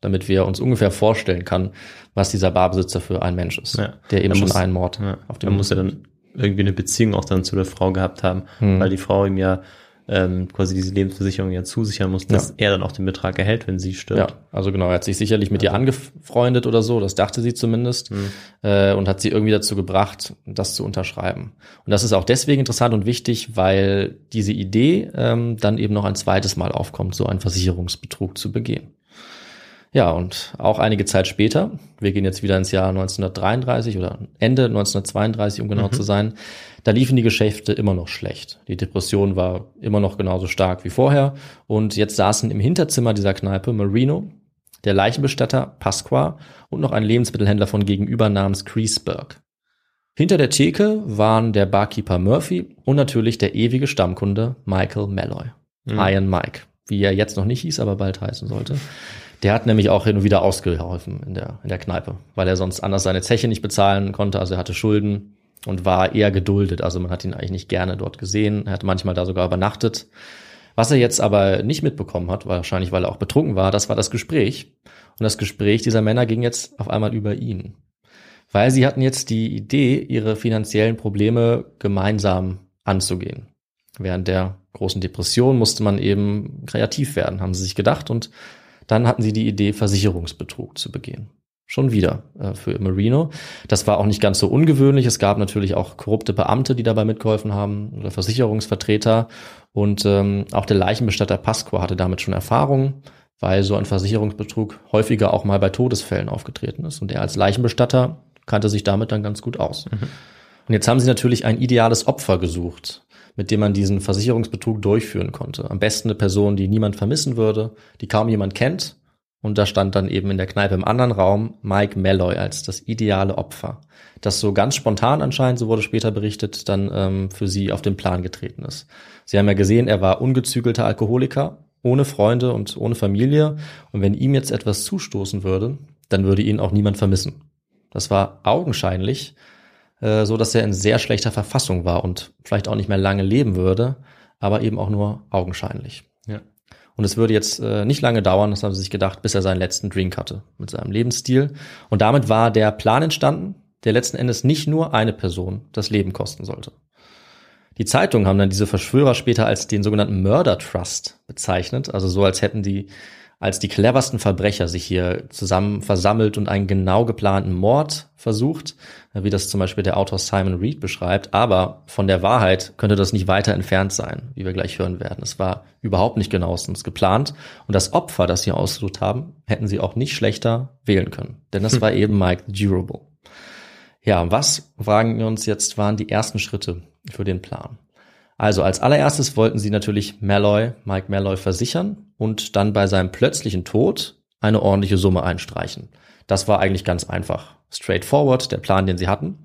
damit wir uns ungefähr vorstellen kann, was dieser Barbesitzer für ein Mensch ist, ja, der eben schon muss, einen Mord ja, auf dem muss er dann irgendwie eine Beziehung auch dann zu der Frau gehabt haben, hm. weil die Frau ihm ja ähm, quasi diese Lebensversicherung ja zusichern muss, dass ja. er dann auch den Betrag erhält, wenn sie stirbt. Ja, also genau, er hat sich sicherlich mit also. ihr angefreundet oder so, das dachte sie zumindest, mhm. äh, und hat sie irgendwie dazu gebracht, das zu unterschreiben. Und das ist auch deswegen interessant und wichtig, weil diese Idee ähm, dann eben noch ein zweites Mal aufkommt, so einen Versicherungsbetrug zu begehen. Ja, und auch einige Zeit später, wir gehen jetzt wieder ins Jahr 1933 oder Ende 1932, um genau mhm. zu sein, da liefen die Geschäfte immer noch schlecht. Die Depression war immer noch genauso stark wie vorher und jetzt saßen im Hinterzimmer dieser Kneipe Marino, der Leichenbestatter Pasqua und noch ein Lebensmittelhändler von gegenüber namens Creasberg. Hinter der Theke waren der Barkeeper Murphy und natürlich der ewige Stammkunde Michael Malloy. Mhm. Iron Mike, wie er jetzt noch nicht hieß, aber bald heißen sollte. Der hat nämlich auch hin und wieder ausgeholfen in der, in der Kneipe, weil er sonst anders seine Zeche nicht bezahlen konnte. Also er hatte Schulden und war eher geduldet. Also man hat ihn eigentlich nicht gerne dort gesehen. Er hat manchmal da sogar übernachtet. Was er jetzt aber nicht mitbekommen hat, wahrscheinlich weil er auch betrunken war, das war das Gespräch. Und das Gespräch dieser Männer ging jetzt auf einmal über ihn. Weil sie hatten jetzt die Idee, ihre finanziellen Probleme gemeinsam anzugehen. Während der großen Depression musste man eben kreativ werden, haben sie sich gedacht und dann hatten sie die Idee, Versicherungsbetrug zu begehen. Schon wieder äh, für Marino. Das war auch nicht ganz so ungewöhnlich. Es gab natürlich auch korrupte Beamte, die dabei mitgeholfen haben oder Versicherungsvertreter. Und ähm, auch der Leichenbestatter Pasqua hatte damit schon Erfahrung, weil so ein Versicherungsbetrug häufiger auch mal bei Todesfällen aufgetreten ist. Und er als Leichenbestatter kannte sich damit dann ganz gut aus. Mhm. Und jetzt haben sie natürlich ein ideales Opfer gesucht mit dem man diesen Versicherungsbetrug durchführen konnte. Am besten eine Person, die niemand vermissen würde, die kaum jemand kennt. Und da stand dann eben in der Kneipe im anderen Raum Mike Malloy als das ideale Opfer, das so ganz spontan anscheinend, so wurde später berichtet, dann ähm, für sie auf den Plan getreten ist. Sie haben ja gesehen, er war ungezügelter Alkoholiker, ohne Freunde und ohne Familie. Und wenn ihm jetzt etwas zustoßen würde, dann würde ihn auch niemand vermissen. Das war augenscheinlich so dass er in sehr schlechter Verfassung war und vielleicht auch nicht mehr lange leben würde, aber eben auch nur augenscheinlich. Ja. Und es würde jetzt äh, nicht lange dauern, das haben sie sich gedacht, bis er seinen letzten Drink hatte mit seinem Lebensstil. Und damit war der Plan entstanden, der letzten Endes nicht nur eine Person das Leben kosten sollte. Die Zeitungen haben dann diese Verschwörer später als den sogenannten Murder Trust bezeichnet, also so als hätten die als die cleversten Verbrecher sich hier zusammen versammelt und einen genau geplanten Mord versucht, wie das zum Beispiel der Autor Simon Reed beschreibt. Aber von der Wahrheit könnte das nicht weiter entfernt sein, wie wir gleich hören werden. Es war überhaupt nicht genauestens geplant und das Opfer, das sie ausgesucht haben, hätten sie auch nicht schlechter wählen können. Denn das war eben Mike Durable. Ja, was, fragen wir uns jetzt, waren die ersten Schritte für den Plan? Also als allererstes wollten sie natürlich Malloy, Mike Malloy versichern und dann bei seinem plötzlichen Tod eine ordentliche Summe einstreichen. Das war eigentlich ganz einfach. Straightforward, der Plan, den sie hatten.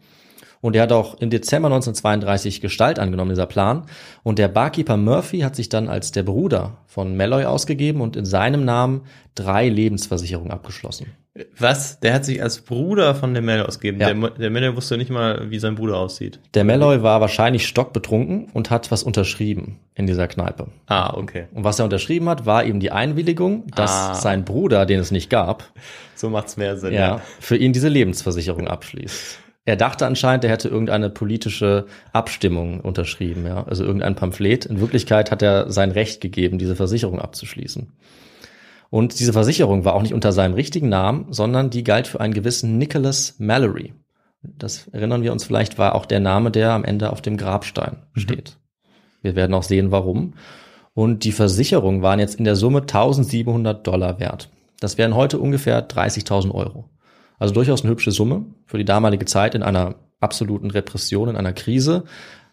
Und er hat auch im Dezember 1932 Gestalt angenommen, dieser Plan. Und der Barkeeper Murphy hat sich dann als der Bruder von Malloy ausgegeben und in seinem Namen drei Lebensversicherungen abgeschlossen. Was? Der hat sich als Bruder von dem Malloy ausgegeben. Ja. Der, der Malloy wusste nicht mal, wie sein Bruder aussieht. Der Malloy war wahrscheinlich stockbetrunken und hat was unterschrieben in dieser Kneipe. Ah, okay. Und was er unterschrieben hat, war eben die Einwilligung, dass Ah. sein Bruder, den es nicht gab, So macht's mehr Sinn. ja, für ihn diese Lebensversicherung abschließt. Er dachte anscheinend, er hätte irgendeine politische Abstimmung unterschrieben, ja, also irgendein Pamphlet. In Wirklichkeit hat er sein Recht gegeben, diese Versicherung abzuschließen. Und diese Versicherung war auch nicht unter seinem richtigen Namen, sondern die galt für einen gewissen Nicholas Mallory. Das erinnern wir uns vielleicht, war auch der Name, der am Ende auf dem Grabstein steht. Wir werden auch sehen, warum. Und die Versicherungen waren jetzt in der Summe 1700 Dollar wert. Das wären heute ungefähr 30.000 Euro. Also durchaus eine hübsche Summe für die damalige Zeit in einer absoluten Repression, in einer Krise.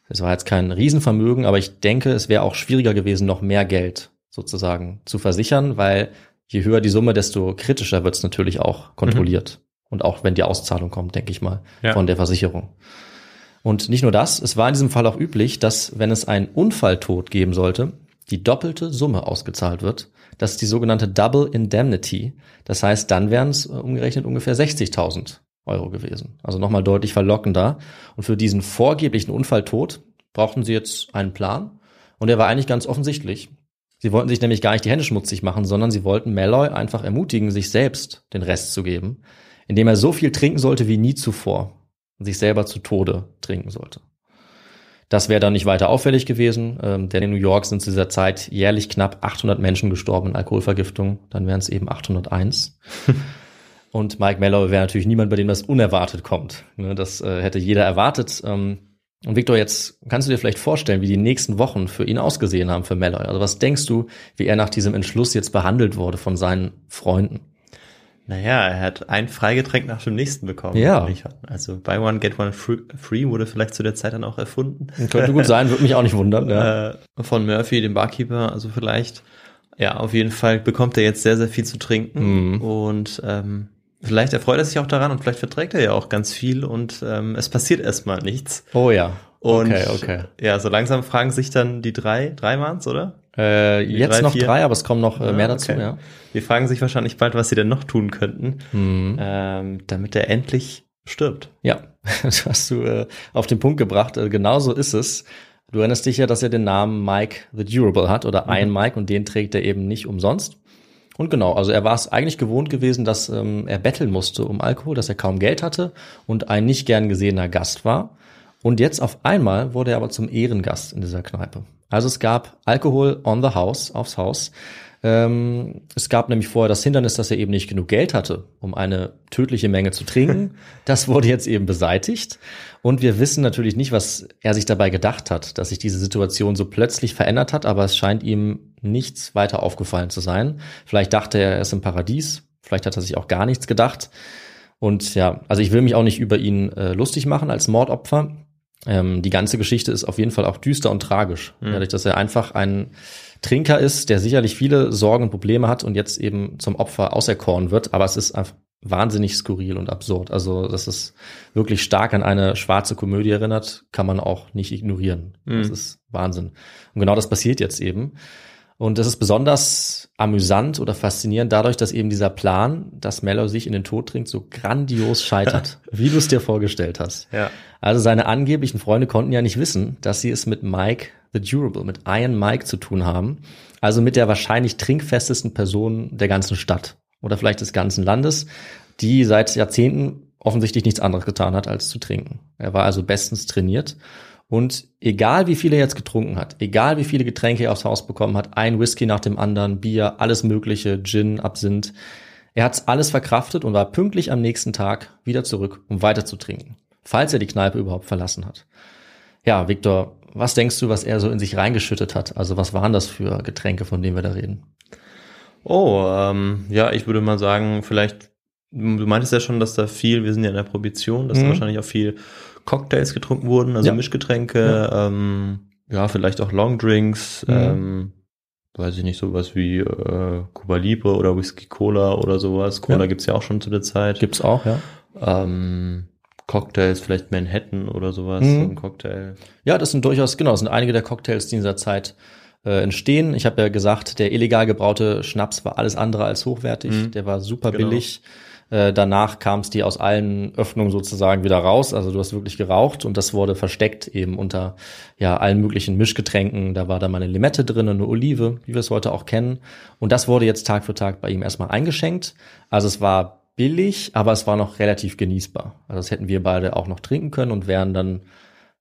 Es war jetzt kein Riesenvermögen, aber ich denke, es wäre auch schwieriger gewesen, noch mehr Geld sozusagen zu versichern, weil je höher die Summe, desto kritischer wird es natürlich auch kontrolliert. Und auch wenn die Auszahlung kommt, denke ich mal, Ja. von der Versicherung. Und nicht nur das, es war in diesem Fall auch üblich, dass wenn es einen Unfalltod geben sollte, die doppelte Summe ausgezahlt wird. Das ist die sogenannte Double Indemnity. Das heißt, dann wären es äh, umgerechnet ungefähr 60.000 Euro gewesen. Also nochmal deutlich verlockender. Und für diesen vorgeblichen Unfalltod brauchten sie jetzt einen Plan. Und der war eigentlich ganz offensichtlich. Sie wollten sich nämlich gar nicht die Hände schmutzig machen, sondern sie wollten Malloy einfach ermutigen, sich selbst den Rest zu geben, indem er so viel trinken sollte wie nie zuvor und sich selber zu Tode trinken sollte. Das wäre dann nicht weiter auffällig gewesen, ähm, denn in New York sind zu dieser Zeit jährlich knapp 800 Menschen gestorben in Alkoholvergiftung, dann wären es eben 801. Und Mike Malloy wäre natürlich niemand, bei dem das unerwartet kommt. Ne, Das äh, hätte jeder erwartet. Ähm, Und Victor, jetzt kannst du dir vielleicht vorstellen, wie die nächsten Wochen für ihn ausgesehen haben, für Malloy. Also was denkst du, wie er nach diesem Entschluss jetzt behandelt wurde von seinen Freunden? Naja, er hat ein Freigetränk nach dem nächsten bekommen. Ja. Also buy one, get one free, free wurde vielleicht zu der Zeit dann auch erfunden. Könnte gut sein, würde mich auch nicht wundern. Ja. Äh, von Murphy, dem Barkeeper, also vielleicht. Ja, auf jeden Fall bekommt er jetzt sehr, sehr viel zu trinken. Mhm. Und ähm, vielleicht erfreut er sich auch daran und vielleicht verträgt er ja auch ganz viel und ähm, es passiert erstmal nichts. Oh ja. Und okay, okay. ja, so langsam fragen sich dann die drei, drei waren's, oder? Äh, jetzt drei, noch vier? drei, aber es kommen noch äh, mehr Ah, dazu, okay. ja. Die fragen sich wahrscheinlich bald, was sie denn noch tun könnten, Mhm. ähm, damit er endlich stirbt. Ja, das hast du äh, auf den Punkt gebracht. Äh, genau so ist es. Du erinnerst dich ja, dass er den Namen Mike the Durable hat oder ein Mike und den trägt er eben nicht umsonst. Und genau, also er war es eigentlich gewohnt gewesen, dass ähm, er betteln musste um Alkohol, dass er kaum Geld hatte und ein nicht gern gesehener Gast war. Und jetzt auf einmal wurde er aber zum Ehrengast in dieser Kneipe. Also es gab Alkohol on the house, aufs Haus. Ähm, es gab nämlich vorher das Hindernis, dass er eben nicht genug Geld hatte, um eine tödliche Menge zu trinken. Das wurde jetzt eben beseitigt. Und wir wissen natürlich nicht, was er sich dabei gedacht hat, dass sich diese Situation so plötzlich verändert hat, aber es scheint ihm nichts weiter aufgefallen zu sein. Vielleicht dachte er, er ist im Paradies. Vielleicht hat er sich auch gar nichts gedacht. Und ja, also ich will mich auch nicht über ihn äh, lustig machen als Mordopfer. Ähm, die ganze Geschichte ist auf jeden Fall auch düster und tragisch. Dadurch, dass er einfach ein Trinker ist, der sicherlich viele Sorgen und Probleme hat und jetzt eben zum Opfer auserkoren wird. Aber es ist einfach wahnsinnig skurril und absurd. Also, dass es wirklich stark an eine schwarze Komödie erinnert, kann man auch nicht ignorieren. Das ist Wahnsinn. Und genau das passiert jetzt eben. Und das ist besonders amüsant oder faszinierend dadurch, dass eben dieser Plan, dass Mello sich in den Tod trinkt, so grandios scheitert, wie du es dir vorgestellt hast. Ja. Also seine angeblichen Freunde konnten ja nicht wissen, dass sie es mit Mike the Durable, mit Iron Mike zu tun haben. Also mit der wahrscheinlich trinkfestesten Person der ganzen Stadt oder vielleicht des ganzen Landes, die seit Jahrzehnten offensichtlich nichts anderes getan hat, als zu trinken. Er war also bestens trainiert. Und egal wie viel er jetzt getrunken hat, egal wie viele Getränke er aufs Haus bekommen hat, ein Whisky nach dem anderen, Bier, alles mögliche, Gin, Absinth, er hat alles verkraftet und war pünktlich am nächsten Tag wieder zurück, um weiter zu trinken, falls er die Kneipe überhaupt verlassen hat. Ja, Viktor, was denkst du, was er so in sich reingeschüttet hat? Also was waren das für Getränke, von denen wir da reden? Oh, ähm, ja, ich würde mal sagen, vielleicht, du meintest ja schon, dass da viel, wir sind ja in der Prohibition, dass Mhm. da wahrscheinlich auch viel Cocktails getrunken wurden, also Ja. Mischgetränke, Ja. Ähm, ja, vielleicht auch Longdrinks, Mhm. ähm, weiß ich nicht, sowas wie äh, Cuba Libre oder Whisky Cola oder sowas. Cola Ja. gibt's ja auch schon zu der Zeit. Gibt's auch, ja. Ähm, Cocktails, vielleicht Manhattan oder sowas, Mhm. so ein Cocktail. Ja, das sind durchaus, genau, das sind einige der Cocktails, die in dieser Zeit äh, entstehen. Ich habe ja gesagt, der illegal gebraute Schnaps war alles andere als hochwertig. Mhm. Der war super Genau. billig. Äh, danach kam es dir aus allen Öffnungen sozusagen wieder raus. Also du hast wirklich geraucht und das wurde versteckt eben unter ja allen möglichen Mischgetränken. Da war da mal eine Limette drin, eine Olive, wie wir es heute auch kennen. Und das wurde jetzt Tag für Tag bei ihm erstmal eingeschenkt. Also es war billig, aber es war noch relativ genießbar. Also das hätten wir beide auch noch trinken können und wären dann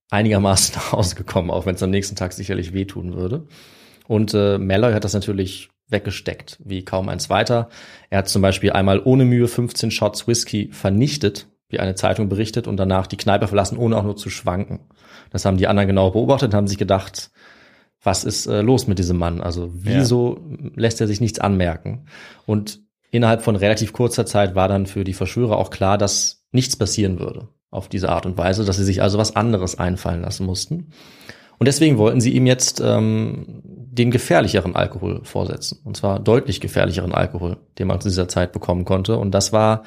einigermaßen nach Hause gekommen, auch wenn es am nächsten Tag sicherlich wehtun würde. Und äh, Malloy hat das natürlich weggesteckt, wie kaum ein zweiter. Er hat zum Beispiel einmal ohne Mühe 15 Shots Whisky vernichtet, wie eine Zeitung berichtet, und danach die Kneipe verlassen, ohne auch nur zu schwanken. Das haben die anderen genau beobachtet und haben sich gedacht, was ist äh, los mit diesem Mann? Also wieso lässt er sich nichts anmerken? Und innerhalb von relativ kurzer Zeit war dann für die Verschwörer auch klar, dass nichts passieren würde auf diese Art und Weise, dass sie sich also was anderes einfallen lassen mussten. Und deswegen wollten sie ihm jetzt ähm, den gefährlicheren Alkohol vorsetzen. Und zwar deutlich gefährlicheren Alkohol, den man zu dieser Zeit bekommen konnte. Und das war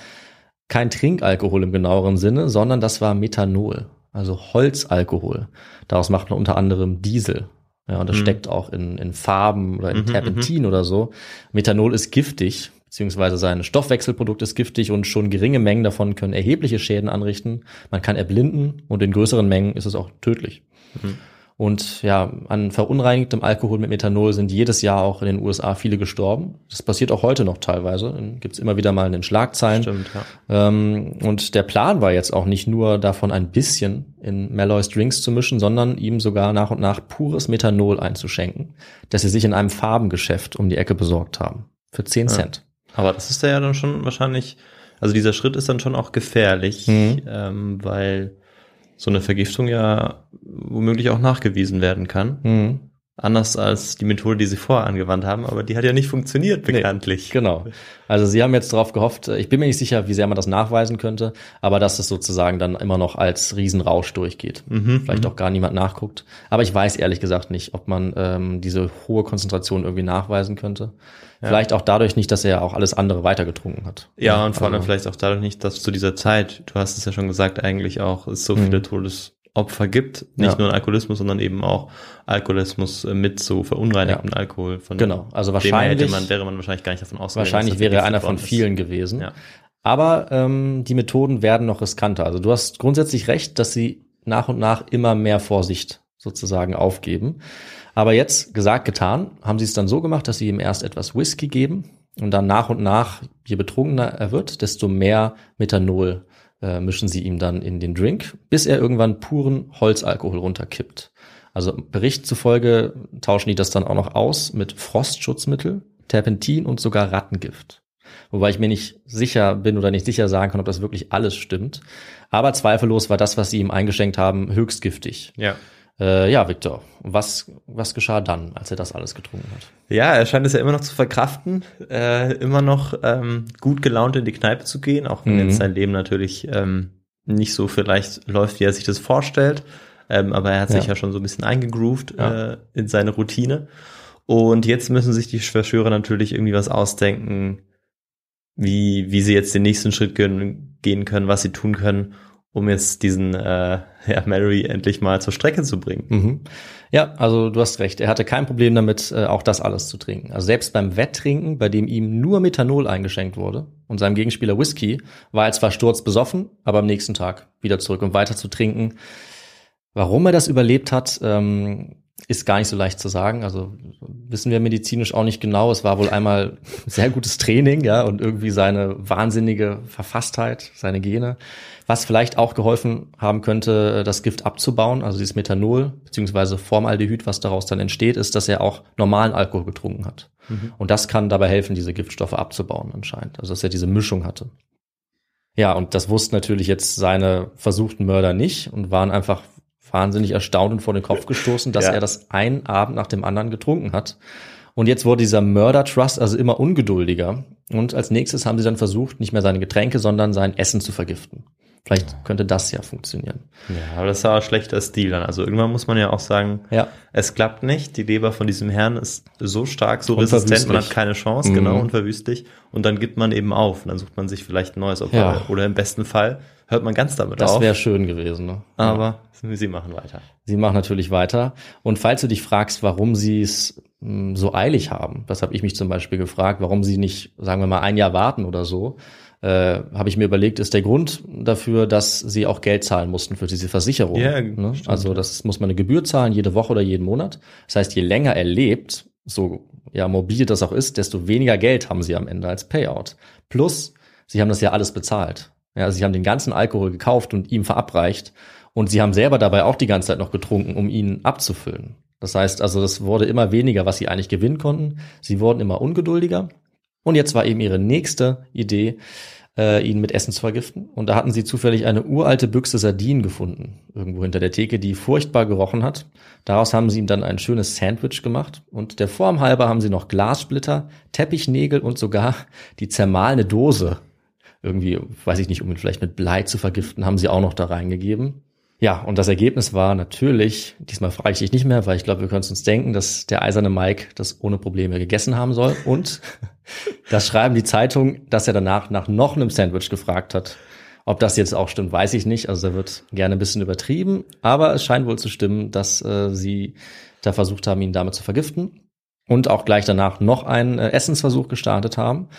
kein Trinkalkohol im genaueren Sinne, sondern das war Methanol, also Holzalkohol. Daraus macht man unter anderem Diesel. Ja, und das Mhm. steckt auch in, in Farben oder in Mhm, Terpentin oder so. Methanol ist giftig, beziehungsweise sein Stoffwechselprodukt ist giftig und schon geringe Mengen davon können erhebliche Schäden anrichten. Man kann erblinden und in größeren Mengen ist es auch tödlich. Mhm. Und ja, an verunreinigtem Alkohol mit Methanol sind jedes Jahr auch in den USA viele gestorben. Das passiert auch heute noch teilweise. Gibt es immer wieder mal in den Schlagzeilen. Stimmt, ja. Ähm, und der Plan war jetzt auch nicht nur davon ein bisschen in Malloys Drinks zu mischen, sondern ihm sogar nach und nach pures Methanol einzuschenken, das sie sich in einem Farbengeschäft um die Ecke besorgt haben. Für 10 Cent. Aber das ist ja dann schon wahrscheinlich, also dieser Schritt ist dann schon auch gefährlich, Mhm. ähm, weil so eine Vergiftung ja womöglich auch nachgewiesen werden kann. Mhm. Anders als die Methode, die sie vorher angewandt haben, aber die hat ja nicht funktioniert, bekanntlich. Genau. Also sie haben jetzt darauf gehofft, ich bin mir nicht sicher, wie sehr man das nachweisen könnte, aber dass es sozusagen dann immer noch als Riesenrausch durchgeht. Mhm, Vielleicht auch gar niemand nachguckt. Aber ich weiß ehrlich gesagt nicht, ob man ähm, diese hohe Konzentration irgendwie nachweisen könnte. Vielleicht auch dadurch nicht, dass er auch alles andere weitergetrunken hat. Ja, und vor allem Also- vielleicht auch dadurch nicht, dass zu dieser Zeit, du hast es ja schon gesagt, eigentlich auch es so viele Mhm. Todesopfer gibt. Nicht Ja. nur Alkoholismus, sondern eben auch Alkoholismus äh, mit so verunreinigtem Alkohol. Von Genau, also wahrscheinlich- man, wäre man wahrscheinlich gar nicht davon ausgegangen. Wahrscheinlich wäre er einer von ist. vielen gewesen. Ja. Aber ähm, die Methoden werden noch riskanter. Also du hast grundsätzlich recht, dass sie nach und nach immer mehr Vorsicht sozusagen aufgeben. Aber jetzt, gesagt, getan, haben sie es dann so gemacht, dass sie ihm erst etwas Whisky geben und dann nach und nach, je betrunkener er wird, desto mehr Methanol äh, mischen sie ihm dann in den Drink, bis er irgendwann puren Holzalkohol runterkippt. Also Bericht zufolge tauschen die das dann auch noch aus mit Frostschutzmittel, Terpentin und sogar Rattengift. Wobei ich mir nicht sicher bin oder nicht sicher sagen kann, ob das wirklich alles stimmt. Aber zweifellos war das, was sie ihm eingeschenkt haben, höchst giftig. Ja. Äh, ja, Victor, was, was geschah dann, als er das alles getrunken hat? Ja, er scheint es ja immer noch zu verkraften, äh, immer noch ähm, gut gelaunt in die Kneipe zu gehen, auch wenn Mhm. jetzt sein Leben natürlich ähm, nicht so vielleicht läuft, wie er sich das vorstellt. Ähm, aber er hat sich Ja. ja schon so ein bisschen eingegroovt Ja. äh, in seine Routine. Und jetzt müssen sich die Verschwörer natürlich irgendwie was ausdenken, wie, wie sie jetzt den nächsten Schritt gehen, gehen können, was sie tun können, um jetzt diesen äh, ja, Mary endlich mal zur Strecke zu bringen. Mhm. Ja, also du hast recht. Er hatte kein Problem damit, äh, auch das alles zu trinken. Also selbst beim Wetttrinken, bei dem ihm nur Methanol eingeschenkt wurde und seinem Gegenspieler Whisky, war er zwar sturzbesoffen, aber am nächsten Tag wieder zurück, um weiter zu trinken. Warum er das überlebt hat, ähm, ist gar nicht so leicht zu sagen. Also wissen wir medizinisch auch nicht genau. Es war wohl einmal sehr gutes Training, ja, und irgendwie seine wahnsinnige Verfasstheit, seine Gene. Was vielleicht auch geholfen haben könnte, das Gift abzubauen, also dieses Methanol beziehungsweise Formaldehyd, was daraus dann entsteht, ist, dass er auch normalen Alkohol getrunken hat. Mhm. Und das kann dabei helfen, diese Giftstoffe abzubauen anscheinend. Also dass er diese Mischung hatte. Ja, und das wussten natürlich jetzt seine versuchten Mörder nicht und waren einfach wahnsinnig erstaunt und vor den Kopf gestoßen, dass ja. er das einen Abend nach dem anderen getrunken hat. Und jetzt wurde dieser Murder Trust also immer ungeduldiger. Und als nächstes haben sie dann versucht, nicht mehr seine Getränke, sondern sein Essen zu vergiften. Vielleicht könnte das ja funktionieren. Ja, aber das ist aber schlechter Stil dann. Also irgendwann muss man ja auch sagen, ja. es klappt nicht. Die Leber von diesem Herrn ist so stark, so resistent, man hat keine Chance, mhm. genau, unverwüstlich. Und dann gibt man eben auf. Und dann sucht man sich vielleicht ein neues Opfer. Ja. Oder im besten Fall hört man ganz damit das auf. Das wäre schön gewesen. Ne? Aber ja. sie machen weiter. Sie machen natürlich weiter. Und falls du dich fragst, warum sie es hm, so eilig haben, das habe ich mich zum Beispiel gefragt, warum sie nicht, sagen wir mal, ein Jahr warten oder so, äh, habe ich mir überlegt, ist der Grund dafür, dass sie auch Geld zahlen mussten für diese Versicherung. Ja, ne? Also das muss man eine Gebühr zahlen, jede Woche oder jeden Monat. Das heißt, je länger er lebt, so ja mobil das auch ist, desto weniger Geld haben sie am Ende als Payout. Plus, sie haben das ja alles bezahlt. Ja, also sie haben den ganzen Alkohol gekauft und ihm verabreicht und sie haben selber dabei auch die ganze Zeit noch getrunken, um ihn abzufüllen. Das heißt also, das wurde immer weniger, was sie eigentlich gewinnen konnten. Sie wurden immer ungeduldiger und jetzt war eben ihre nächste Idee, äh, ihn mit Essen zu vergiften. Und da hatten sie zufällig eine uralte Büchse Sardinen gefunden, irgendwo hinter der Theke, die furchtbar gerochen hat. Daraus haben sie ihm dann ein schönes Sandwich gemacht. Und der Form halber haben sie noch Glassplitter, Teppichnägel und sogar die zermahlene Dose, irgendwie, weiß ich nicht, um ihn vielleicht mit Blei zu vergiften, haben sie auch noch da reingegeben. Ja, und das Ergebnis war natürlich, diesmal frage ich dich nicht mehr, weil ich glaube, wir können es uns denken, dass der eiserne Mike das ohne Probleme gegessen haben soll. Und das schreiben die Zeitung, dass er danach nach noch einem Sandwich gefragt hat. Ob das jetzt auch stimmt, weiß ich nicht. Also da wird gerne ein bisschen übertrieben. Aber es scheint wohl zu stimmen, dass äh, sie da versucht haben, ihn damit zu vergiften. Und auch gleich danach noch einen äh, Essensversuch gestartet haben.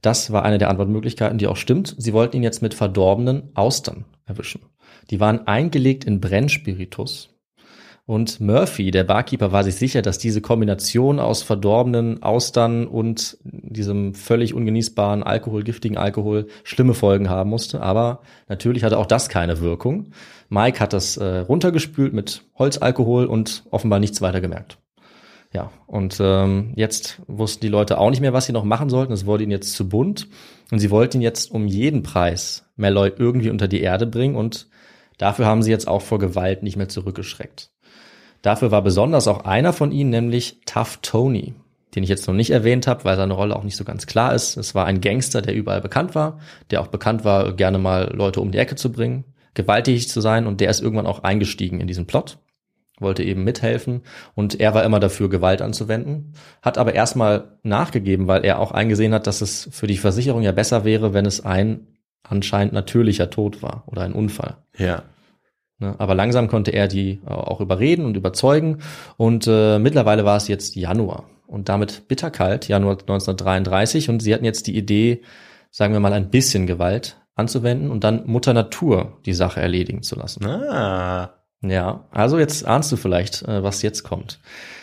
Das war eine der Antwortmöglichkeiten, die auch stimmt. Sie wollten ihn jetzt mit verdorbenen Austern erwischen. Die waren eingelegt in Brennspiritus. Und Murphy, der Barkeeper, war sich sicher, dass diese Kombination aus verdorbenen Austern und diesem völlig ungenießbaren Alkohol, giftigen Alkohol, schlimme Folgen haben musste. Aber natürlich hatte auch das keine Wirkung. Mike hat das äh, runtergespült mit Holzalkohol und offenbar nichts weiter gemerkt. Ja, und ähm, jetzt wussten die Leute auch nicht mehr, was sie noch machen sollten. Es wurde ihnen jetzt zu bunt. Und sie wollten jetzt um jeden Preis Malloy irgendwie unter die Erde bringen und Dafür haben sie jetzt auch vor Gewalt nicht mehr zurückgeschreckt. Dafür war besonders auch einer von ihnen, nämlich Tough Tony, den ich jetzt noch nicht erwähnt habe, weil seine Rolle auch nicht so ganz klar ist. Es war ein Gangster, der überall bekannt war, der auch bekannt war, gerne mal Leute um die Ecke zu bringen, gewalttätig zu sein und der ist irgendwann auch eingestiegen in diesen Plot, wollte eben mithelfen und er war immer dafür, Gewalt anzuwenden, hat aber erstmal nachgegeben, weil er auch eingesehen hat, dass es für die Versicherung ja besser wäre, wenn es ein anscheinend natürlicher Tod war oder ein Unfall. Ja. Ne, aber langsam konnte er die äh, auch überreden und überzeugen. Und äh, mittlerweile war es jetzt Januar und damit bitterkalt, Januar 1933. Und sie hatten jetzt die Idee, sagen wir mal, ein bisschen Gewalt anzuwenden und dann Mutter Natur die Sache erledigen zu lassen. Ah. Ja, also jetzt ahnst du vielleicht, äh, was jetzt kommt.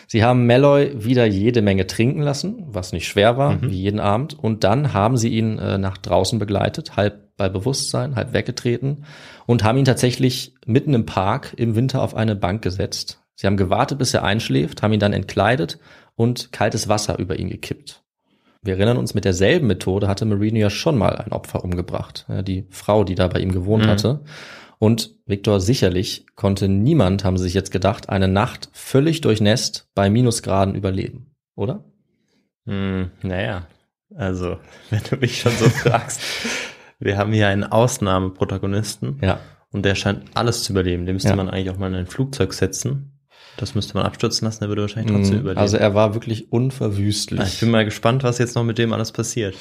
Sie haben Malloy wieder jede Menge trinken lassen, was nicht schwer war, mhm. wie jeden Abend. Und dann haben sie ihn äh, nach draußen begleitet, halb bei Bewusstsein, halb weggetreten und haben ihn tatsächlich mitten im Park im Winter auf eine Bank gesetzt. Sie haben gewartet, bis er einschläft, haben ihn dann entkleidet und kaltes Wasser über ihn gekippt. Wir erinnern uns, mit derselben Methode hatte Marino ja schon mal ein Opfer umgebracht, die Frau, die da bei ihm gewohnt mhm. hatte. Und Viktor, sicherlich konnte niemand, haben sie sich jetzt gedacht, eine Nacht völlig durchnässt bei Minusgraden überleben, oder? Hm, naja, also, wenn du mich schon so fragst, wir haben hier einen Ausnahmeprotagonisten. Ja. Und der scheint alles zu überleben. Den müsste ja. man eigentlich auch mal in ein Flugzeug setzen. Das müsste man abstürzen lassen, der würde wahrscheinlich trotzdem mhm. überleben. Also er war wirklich unverwüstlich. Ich bin mal gespannt, was jetzt noch mit dem alles passiert.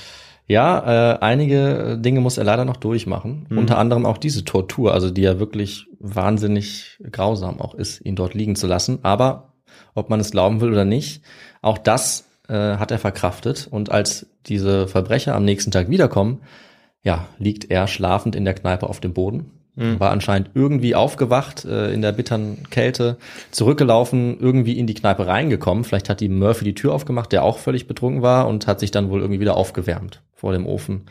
Ja, äh, einige Dinge muss er leider noch durchmachen. Mhm. Unter anderem auch diese Tortur, also die ja wirklich wahnsinnig grausam auch ist, ihn dort liegen zu lassen. Aber ob man es glauben will oder nicht, auch das äh, hat er verkraftet. Und als diese Verbrecher am nächsten Tag wiederkommen, ja, liegt er schlafend in der Kneipe auf dem Boden. war anscheinend irgendwie aufgewacht äh, in der bitteren Kälte, zurückgelaufen, irgendwie in die Kneipe reingekommen. Vielleicht hat die Murphy die Tür aufgemacht, der auch völlig betrunken war und hat sich dann wohl irgendwie wieder aufgewärmt vor dem Ofen.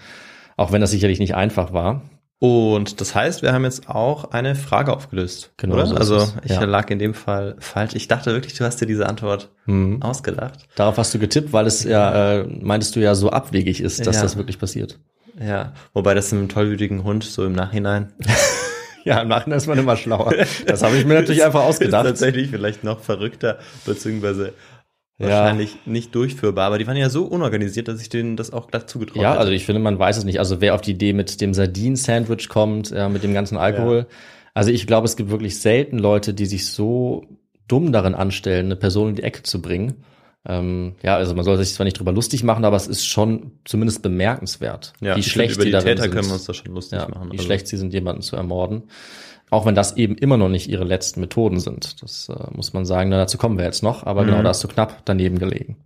Auch wenn das sicherlich nicht einfach war. Und das heißt, wir haben jetzt auch eine Frage aufgelöst. Genau, Oder? so also ich Ja. lag in dem Fall falsch. Ich dachte wirklich, du hast dir diese Antwort Mhm. ausgedacht. Darauf hast du getippt, weil es ja, äh, meintest du ja, so abwegig ist, dass Ja. das wirklich passiert. Ja, wobei das einem tollwütigen Hund so im Nachhinein Ja, im Nachhinein ist man immer schlauer. Das habe ich mir natürlich einfach ist ausgedacht. tatsächlich vielleicht noch verrückter, beziehungsweise Ja. wahrscheinlich nicht durchführbar. Aber die waren ja so unorganisiert, dass ich denen das auch glatt zugetraut Ja, hätte. also ich finde, man weiß es nicht. Also wer auf die Idee mit dem Sardinen-Sandwich kommt, ja, mit dem ganzen Alkohol. Also ich glaube, es gibt wirklich selten Leute, die sich so dumm darin anstellen, eine Person in die Ecke zu bringen. Ähm, ja, also man soll sich zwar nicht drüber lustig machen, aber es ist schon zumindest bemerkenswert, ja, wie schlecht über die darin Täter sind. können wir uns da schon lustig ja, machen. wie Also, schlecht sie sind, jemanden zu ermorden. Auch wenn das eben immer noch nicht ihre letzten Methoden sind. Das äh, muss man sagen, na, dazu kommen wir jetzt noch. Aber Mhm. genau, da hast du knapp daneben gelegen.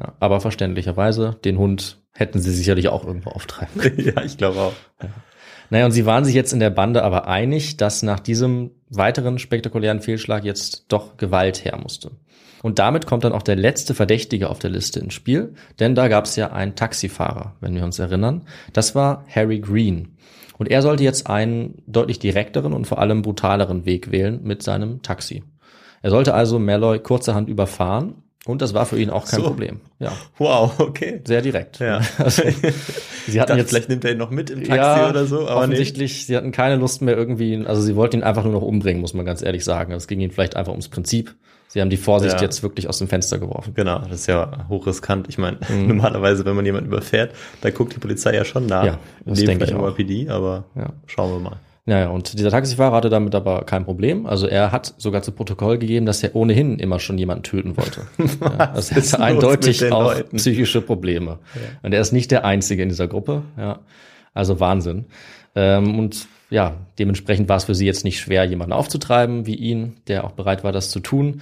Ja, aber verständlicherweise, den Hund hätten sie sicherlich auch irgendwo auftreiben können. ja, ich glaube auch. Naja, und sie waren sich jetzt in der Bande aber einig, dass nach diesem weiteren spektakulären Fehlschlag jetzt doch Gewalt her musste. Und damit kommt dann auch der letzte Verdächtige auf der Liste ins Spiel, denn da gab es ja einen Taxifahrer, wenn wir uns erinnern. Das war Harry Green. Und er sollte jetzt einen deutlich direkteren und vor allem brutaleren Weg wählen mit seinem Taxi. Er sollte also Malloy kurzerhand überfahren und das war für ihn auch kein So. Problem. Ja, Wow, okay. sehr direkt. Ja. Also, sie hatten dachte, jetzt vielleicht nimmt er ihn noch mit im Taxi oder so, aber offensichtlich, sie hatten keine Lust mehr irgendwie, also sie wollten ihn einfach nur noch umbringen, muss man ganz ehrlich sagen. Es ging ihnen vielleicht einfach ums Prinzip. Sie haben die Vorsicht Ja. jetzt wirklich aus dem Fenster geworfen. Genau, das ist ja hochriskant. Ich meine, Mhm. normalerweise, wenn man jemanden überfährt, da guckt die Polizei ja schon nach. Ja, das denke ich auch. NYPD, aber Ja. schauen wir mal. Naja, und dieser Taxifahrer hatte damit aber kein Problem. Also er hat sogar zu Protokoll gegeben, dass er ohnehin immer schon jemanden töten wollte. ja, das ist eindeutig auch Leuten? psychische Probleme. Und er ist nicht der Einzige in dieser Gruppe. Ja, also Wahnsinn. Ähm, und ja, dementsprechend war es für sie jetzt nicht schwer, jemanden aufzutreiben wie ihn, der auch bereit war, das zu tun.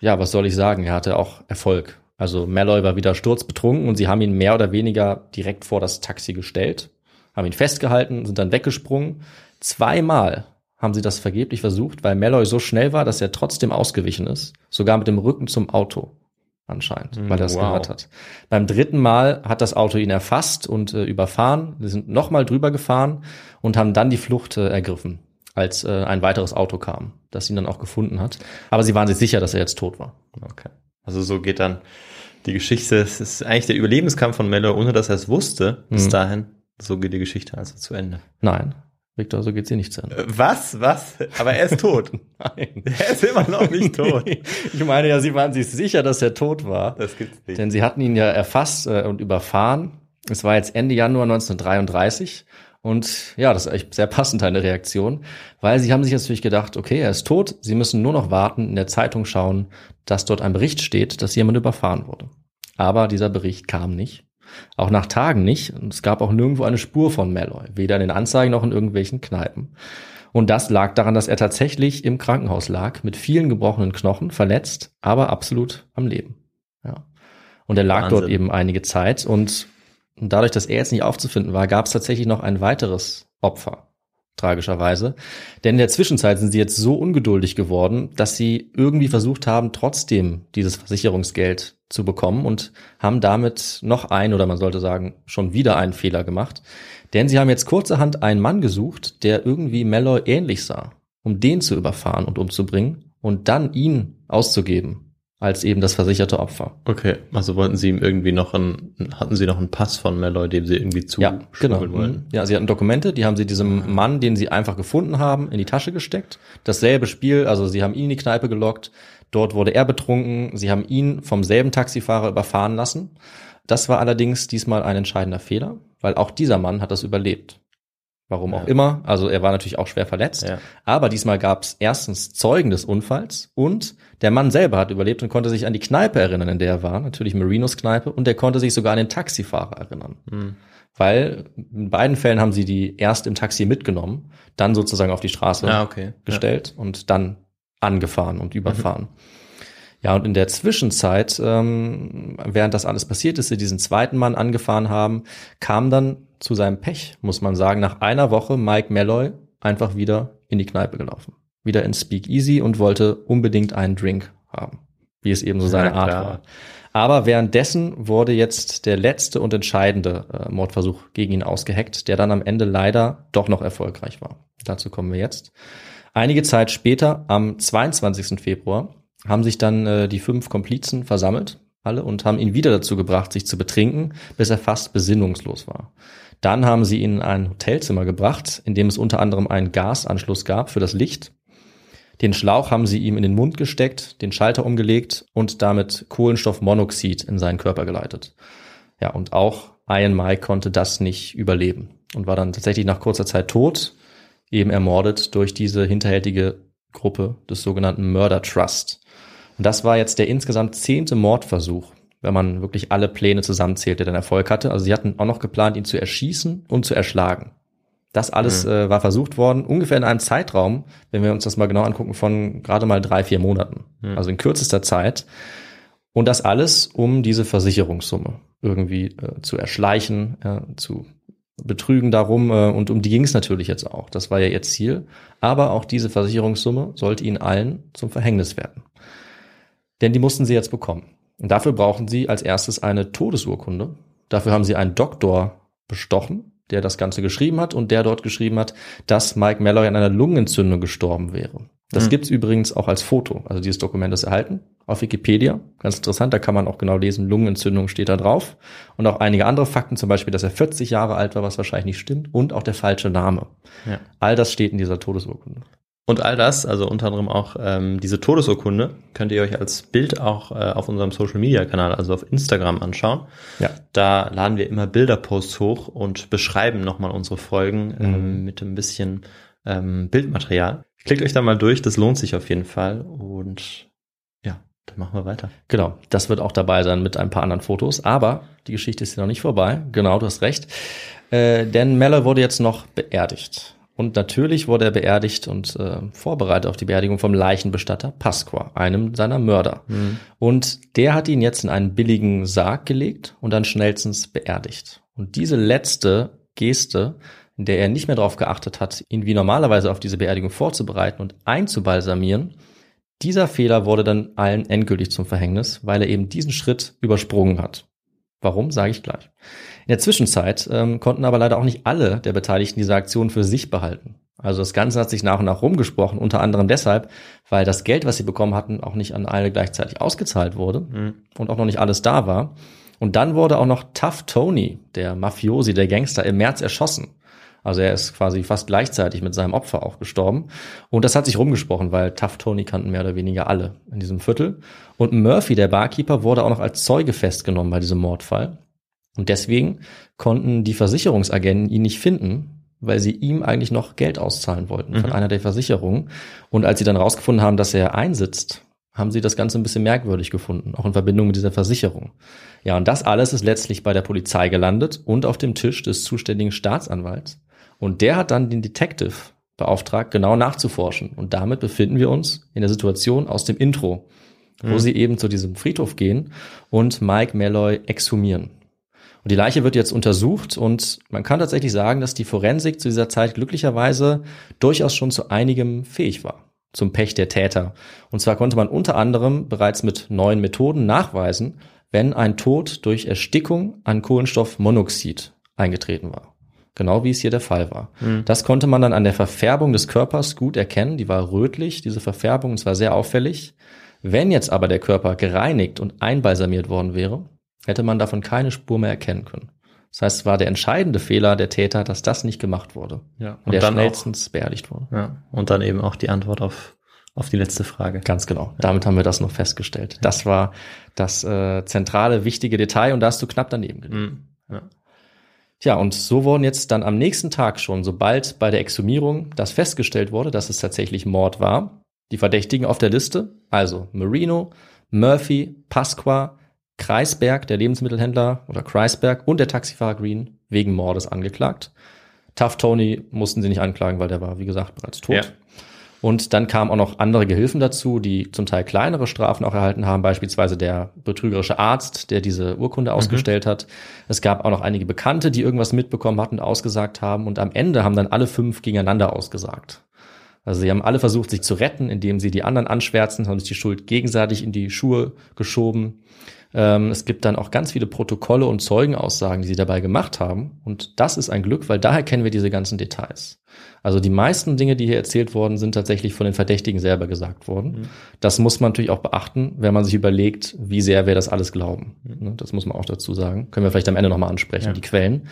Ja, was soll ich sagen? Er hatte auch Erfolg. Also Malloy war wieder sturzbetrunken und sie haben ihn mehr oder weniger direkt vor das Taxi gestellt, haben ihn festgehalten, sind dann weggesprungen. Zweimal haben sie das vergeblich versucht, weil Malloy so schnell war, dass er trotzdem ausgewichen ist, sogar mit dem Rücken zum Auto anscheinend, weil er es wow. gehört hat. Beim dritten Mal hat das Auto ihn erfasst und äh, überfahren. Sie sind nochmal drüber gefahren und haben dann die Flucht äh, ergriffen, als äh, ein weiteres Auto kam, das ihn dann auch gefunden hat. Aber sie waren sich sicher, dass er jetzt tot war. Okay. Also so geht dann die Geschichte. Es ist eigentlich der Überlebenskampf von Mello, ohne dass er es wusste, bis Mhm. dahin. So geht die Geschichte also zu Ende. Nein, Victor, so geht sie nicht zu Ende. Äh, Was? Was? Aber er ist tot. Nein. er ist immer noch nicht tot. Ich meine ja, sie waren sich sicher, dass er tot war. Das gibt's nicht. Denn sie hatten ihn ja erfasst äh, und überfahren. Es war jetzt Ende Januar 1933. Und ja, das ist echt sehr passend eine Reaktion, weil sie haben sich jetzt natürlich gedacht, okay, er ist tot, sie müssen nur noch warten, in der Zeitung schauen, dass dort ein Bericht steht, dass jemand überfahren wurde. Aber dieser Bericht kam nicht. Auch nach Tagen nicht. Und es gab auch nirgendwo eine Spur von Malloy, weder in den Anzeigen noch in irgendwelchen Kneipen. Und das lag daran, dass er tatsächlich im Krankenhaus lag, mit vielen gebrochenen Knochen, verletzt, aber absolut am Leben. Ja. Und er lag Wahnsinn. dort eben einige Zeit und dadurch, dass er jetzt nicht aufzufinden war, gab es tatsächlich noch ein weiteres Opfer. Tragischerweise. Denn in der Zwischenzeit sind sie jetzt so ungeduldig geworden, dass sie irgendwie versucht haben, trotzdem dieses Versicherungsgeld zu bekommen und haben damit noch ein oder man sollte sagen, schon wieder einen Fehler gemacht. Denn sie haben jetzt kurzerhand einen Mann gesucht, der irgendwie Malloy ähnlich sah, um den zu überfahren und umzubringen und dann ihn auszugeben als eben das versicherte Opfer. Okay, also wollten sie ihm irgendwie noch einen, hatten sie noch einen Pass von Malloy, dem sie irgendwie zu Ja, genau. wollten? Mhm. Ja, sie hatten Dokumente, die haben sie diesem Mann, den sie einfach gefunden haben, in die Tasche gesteckt. Dasselbe Spiel, also sie haben ihn in die Kneipe gelockt, dort wurde er betrunken, sie haben ihn vom selben Taxifahrer überfahren lassen. Das war allerdings diesmal ein entscheidender Fehler, weil auch dieser Mann hat das überlebt. Warum auch Ja. immer, also er war natürlich auch schwer verletzt. Ja. Aber diesmal gab es erstens Zeugen des Unfalls und der Mann selber hat überlebt und konnte sich an die Kneipe erinnern, in der er war, natürlich Marinos Kneipe, und er konnte sich sogar an den Taxifahrer erinnern. Hm. Weil in beiden Fällen haben sie die erst im Taxi mitgenommen, dann sozusagen auf die Straße Ah, okay. gestellt und dann angefahren und überfahren. Ja, und in der Zwischenzeit, ähm, während das alles passiert ist, sie diesen zweiten Mann angefahren haben, kam dann zu seinem Pech, muss man sagen, nach einer Woche Mike Malloy einfach wieder in die Kneipe gelaufen. Wieder ins Speakeasy und wollte unbedingt einen Drink haben. Wie es eben so seine Ja, Art klar. war. Aber währenddessen wurde jetzt der letzte und entscheidende äh, Mordversuch gegen ihn ausgeheckt, der dann am Ende leider doch noch erfolgreich war. Dazu kommen wir jetzt. Einige Zeit später, am 22. Februar, haben sich dann äh, die fünf Komplizen versammelt, alle, und haben ihn wieder dazu gebracht, sich zu betrinken, bis er fast besinnungslos war. Dann haben sie ihn in ein Hotelzimmer gebracht, in dem es unter anderem einen Gasanschluss gab für das Licht. Den Schlauch haben sie ihm in den Mund gesteckt, den Schalter umgelegt und damit Kohlenstoffmonoxid in seinen Körper geleitet. Ja, und auch Ian Mike konnte das nicht überleben und war dann tatsächlich nach kurzer Zeit tot, eben ermordet durch diese hinterhältige Gruppe des sogenannten Murder Trust. Und das war jetzt der insgesamt zehnte Mordversuch, wenn man wirklich alle Pläne zusammenzählt, der dann Erfolg hatte. Also sie hatten auch noch geplant, ihn zu erschießen und zu erschlagen. Das alles äh, war versucht worden, ungefähr in einem Zeitraum, wenn wir uns das mal genau angucken, von gerade mal drei, vier Monaten. Also in kürzester Zeit. Und das alles, um diese Versicherungssumme irgendwie äh, zu erschleichen, äh, zu betrügen darum. Äh, und um die ging es natürlich jetzt auch. Das war ja ihr Ziel. Aber auch diese Versicherungssumme sollte ihnen allen zum Verhängnis werden. Denn die mussten sie jetzt bekommen. Und dafür brauchen sie als erstes eine Todesurkunde. Dafür haben sie einen Doktor bestochen, der das Ganze geschrieben hat und der dort geschrieben hat, dass Mike Malloy an einer Lungenentzündung gestorben wäre. Das Hm. gibt's übrigens auch als Foto. Also dieses Dokument ist erhalten auf Wikipedia. Ganz interessant, da kann man auch genau lesen, Lungenentzündung steht da drauf. Und auch einige andere Fakten, zum Beispiel, dass er 40 Jahre alt war, was wahrscheinlich nicht stimmt, und auch der falsche Name. Ja. All das steht in dieser Todesurkunde. Und all das, also unter anderem auch ähm, diese Todesurkunde, könnt ihr euch als Bild auch äh, auf unserem Social Media Kanal, also auf Instagram anschauen. Ja. Da laden wir immer Bilderposts hoch und beschreiben nochmal unsere Folgen Mhm. ähm, mit ein bisschen ähm, Bildmaterial. Klickt euch da mal durch, das lohnt sich auf jeden Fall. Und ja, dann machen wir weiter. Genau, das wird auch dabei sein mit ein paar anderen Fotos. Aber die Geschichte ist ja noch nicht vorbei. Genau, du hast recht. Äh, denn Malloy wurde jetzt noch beerdigt. Und natürlich wurde er beerdigt und äh, vorbereitet auf die Beerdigung vom Leichenbestatter Pasqua, einem seiner Mörder. Und der hat ihn jetzt in einen billigen Sarg gelegt und dann schnellstens beerdigt. Und diese letzte Geste, in der er nicht mehr darauf geachtet hat, ihn wie normalerweise auf diese Beerdigung vorzubereiten und einzubalsamieren, dieser Fehler wurde dann allen endgültig zum Verhängnis, weil er eben diesen Schritt übersprungen hat. Warum, sage ich gleich. In der Zwischenzeit ähm, konnten aber leider auch nicht alle der Beteiligten diese Aktion für sich behalten. Also das Ganze hat sich nach und nach rumgesprochen, unter anderem deshalb, weil das Geld, was sie bekommen hatten, auch nicht an alle gleichzeitig ausgezahlt wurde und auch noch nicht alles da war. Und dann wurde auch noch Tough Tony, der Mafiosi, der Gangster, im März erschossen. Also er ist quasi fast gleichzeitig mit seinem Opfer auch gestorben. Und das hat sich rumgesprochen, weil Tough Tony kannten mehr oder weniger alle in diesem Viertel. Und Murphy, der Barkeeper, wurde auch noch als Zeuge festgenommen bei diesem Mordfall. Und deswegen konnten die Versicherungsagenten ihn nicht finden, weil sie ihm eigentlich noch Geld auszahlen wollten von einer der Versicherungen. Und als sie dann rausgefunden haben, dass er einsitzt, haben sie das Ganze ein bisschen merkwürdig gefunden, auch in Verbindung mit dieser Versicherung. Ja, und das alles ist letztlich bei der Polizei gelandet und auf dem Tisch des zuständigen Staatsanwalts. Und der hat dann den Detective beauftragt, genau nachzuforschen. Und damit befinden wir uns in der Situation aus dem Intro, wo sie eben zu diesem Friedhof gehen und Mike Malloy exhumieren. Und die Leiche wird jetzt untersucht und man kann tatsächlich sagen, dass die Forensik zu dieser Zeit glücklicherweise durchaus schon zu einigem fähig war. Zum Pech der Täter. Und zwar konnte man unter anderem bereits mit neuen Methoden nachweisen, wenn ein Tod durch Erstickung an Kohlenstoffmonoxid eingetreten war. Genau wie es hier der Fall war. Das konnte man dann an der Verfärbung des Körpers gut erkennen. Die war rötlich, diese Verfärbung, und zwar sehr auffällig. Wenn jetzt aber der Körper gereinigt und einbalsamiert worden wäre, hätte man davon keine Spur mehr erkennen können. Das heißt, es war der entscheidende Fehler der Täter, dass das nicht gemacht wurde. Ja, Und, und der dann schnellstens beerdigt wurde. Ja, und dann eben auch die Antwort auf, auf die letzte Frage. Ganz genau. Damit haben wir das noch festgestellt. Das war das äh, zentrale, wichtige Detail und da hast du knapp daneben gelegen. Mhm. Ja. Ja, und so wurden jetzt dann am nächsten Tag schon, sobald bei der Exhumierung das festgestellt wurde, dass es tatsächlich Mord war, die Verdächtigen auf der Liste, also Marino, Murphy, Pasqua, Kreisberg, der Lebensmittelhändler oder Kreisberg und der Taxifahrer Green wegen Mordes angeklagt. Tough Tony mussten sie nicht anklagen, weil der war, wie gesagt, bereits tot. Ja. Und dann kamen auch noch andere Gehilfen dazu, die zum Teil kleinere Strafen auch erhalten haben, beispielsweise der betrügerische Arzt, der diese Urkunde ausgestellt hat. Es gab auch noch einige Bekannte, die irgendwas mitbekommen hatten und ausgesagt haben. Und am Ende haben dann alle fünf gegeneinander ausgesagt. Also sie haben alle versucht, sich zu retten, indem sie die anderen anschwärzen, haben sich die Schuld gegenseitig in die Schuhe geschoben. Ähm, es gibt dann auch ganz viele Protokolle und Zeugenaussagen, die sie dabei gemacht haben. Und das ist ein Glück, weil daher kennen wir diese ganzen Details. Also die meisten Dinge, die hier erzählt worden, sind tatsächlich von den Verdächtigen selber gesagt worden. Mhm. Das muss man natürlich auch beachten, wenn man sich überlegt, wie sehr wir das alles glauben. Mhm. Das muss man auch dazu sagen. Können wir vielleicht am Ende nochmal ansprechen, ja. die Quellen.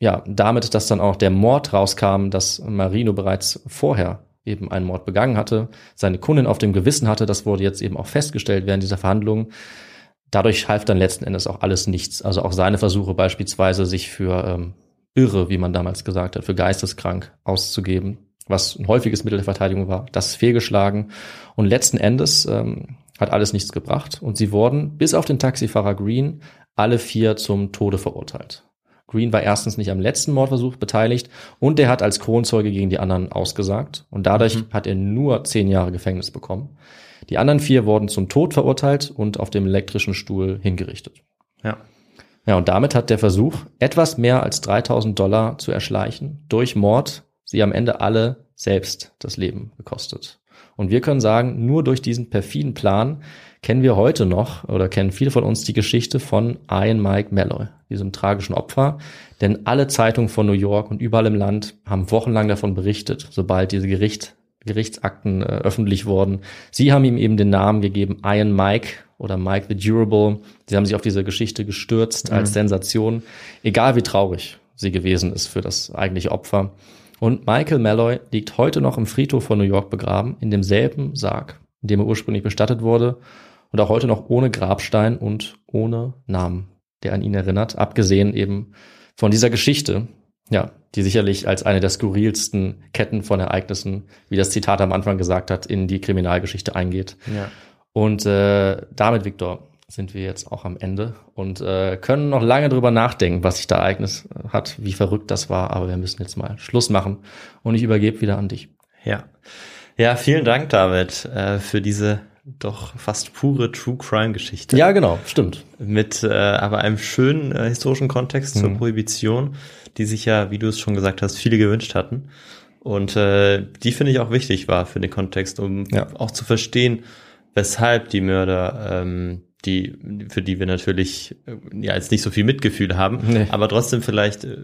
Ja, damit, dass dann auch der Mord rauskam, dass Marino bereits vorher eben einen Mord begangen hatte, seine Kundin auf dem Gewissen hatte, das wurde jetzt eben auch festgestellt während dieser Verhandlungen dadurch half dann letzten Endes auch alles nichts. Also auch seine Versuche beispielsweise, sich für ähm, irre, wie man damals gesagt hat, für geisteskrank auszugeben, was ein häufiges Mittel der Verteidigung war, das ist fehlgeschlagen. Und letzten Endes ähm, hat alles nichts gebracht. Und sie wurden, bis auf den Taxifahrer Green, alle vier zum Tode verurteilt. Green war erstens nicht am letzten Mordversuch beteiligt und der hat als Kronzeuge gegen die anderen ausgesagt. Und dadurch mhm. hat er nur zehn Jahre Gefängnis bekommen. Die anderen vier wurden zum Tod verurteilt und auf dem elektrischen Stuhl hingerichtet. Ja. Ja, und damit hat der Versuch, etwas mehr als 3000 Dollar zu erschleichen, durch Mord, sie am Ende alle selbst das Leben gekostet. Und wir können sagen, nur durch diesen perfiden Plan kennen wir heute noch oder kennen viele von uns die Geschichte von Ian Mike Malloy, diesem tragischen Opfer. Denn alle Zeitungen von New York und überall im Land haben wochenlang davon berichtet, sobald diese Gericht Gerichtsakten äh, öffentlich wurden. Sie haben ihm eben den Namen gegeben, Iron Mike oder Mike the Durable. Sie haben sich auf diese Geschichte gestürzt mhm. als Sensation, egal wie traurig sie gewesen ist für das eigentliche Opfer. Und Michael Malloy liegt heute noch im Friedhof von New York begraben, in demselben Sarg, in dem er ursprünglich bestattet wurde und auch heute noch ohne Grabstein und ohne Namen, der an ihn erinnert, abgesehen eben von dieser Geschichte, ja, die sicherlich als eine der skurrilsten Ketten von Ereignissen, wie das Zitat am Anfang gesagt hat, in die Kriminalgeschichte eingeht. Ja. Und äh, damit, Viktor, sind wir jetzt auch am Ende und äh, können noch lange drüber nachdenken, was sich da Ereignis hat, wie verrückt das war, aber wir müssen jetzt mal Schluss machen und ich übergebe wieder an dich. Ja. Ja, vielen Dank, David, äh, für diese doch fast pure True Crime Geschichte. Ja, genau, stimmt. Mit äh, aber einem schönen äh, historischen Kontext zur mhm. Prohibition die sich ja, wie du es schon gesagt hast, viele gewünscht hatten. Und äh, die finde ich auch wichtig war für den Kontext, um ja. auch zu verstehen, weshalb die Mörder, ähm, die, für die wir natürlich äh, ja jetzt nicht so viel Mitgefühl haben, nee. aber trotzdem vielleicht äh,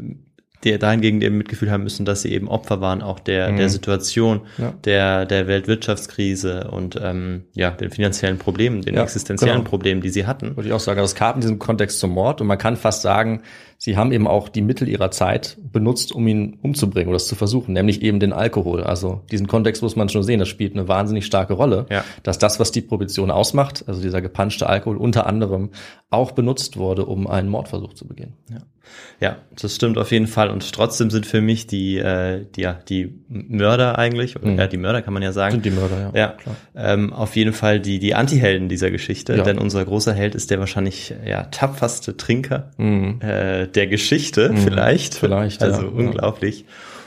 der dahingegen eben Mitgefühl haben müssen, dass sie eben Opfer waren, auch der, mhm. der Situation, ja. der, der Weltwirtschaftskrise und ähm, ja, den finanziellen Problemen, den ja, existenziellen genau. Problemen, die sie hatten. Würde ich auch sagen, das kam in diesem Kontext zum Mord und man kann fast sagen, sie haben eben auch die Mittel ihrer Zeit benutzt, um ihn umzubringen oder das zu versuchen, nämlich eben den Alkohol. Also diesen Kontext muss man schon sehen, das spielt eine wahnsinnig starke Rolle, ja. dass das, was die Prohibition ausmacht, also dieser gepanschte Alkohol unter anderem auch benutzt wurde, um einen Mordversuch zu begehen. Ja. Ja, das stimmt auf jeden Fall. Und trotzdem sind für mich die, äh, die, ja, die Mörder eigentlich, oder mhm. ja, die Mörder kann man ja sagen. Sind die Mörder, ja. Ja, ähm, auf jeden Fall die, die Antihelden dieser Geschichte. Ja. Denn unser großer Held ist der wahrscheinlich ja, tapferste Trinker mhm. äh, der Geschichte, mhm. vielleicht. Vielleicht. Also ja, unglaublich.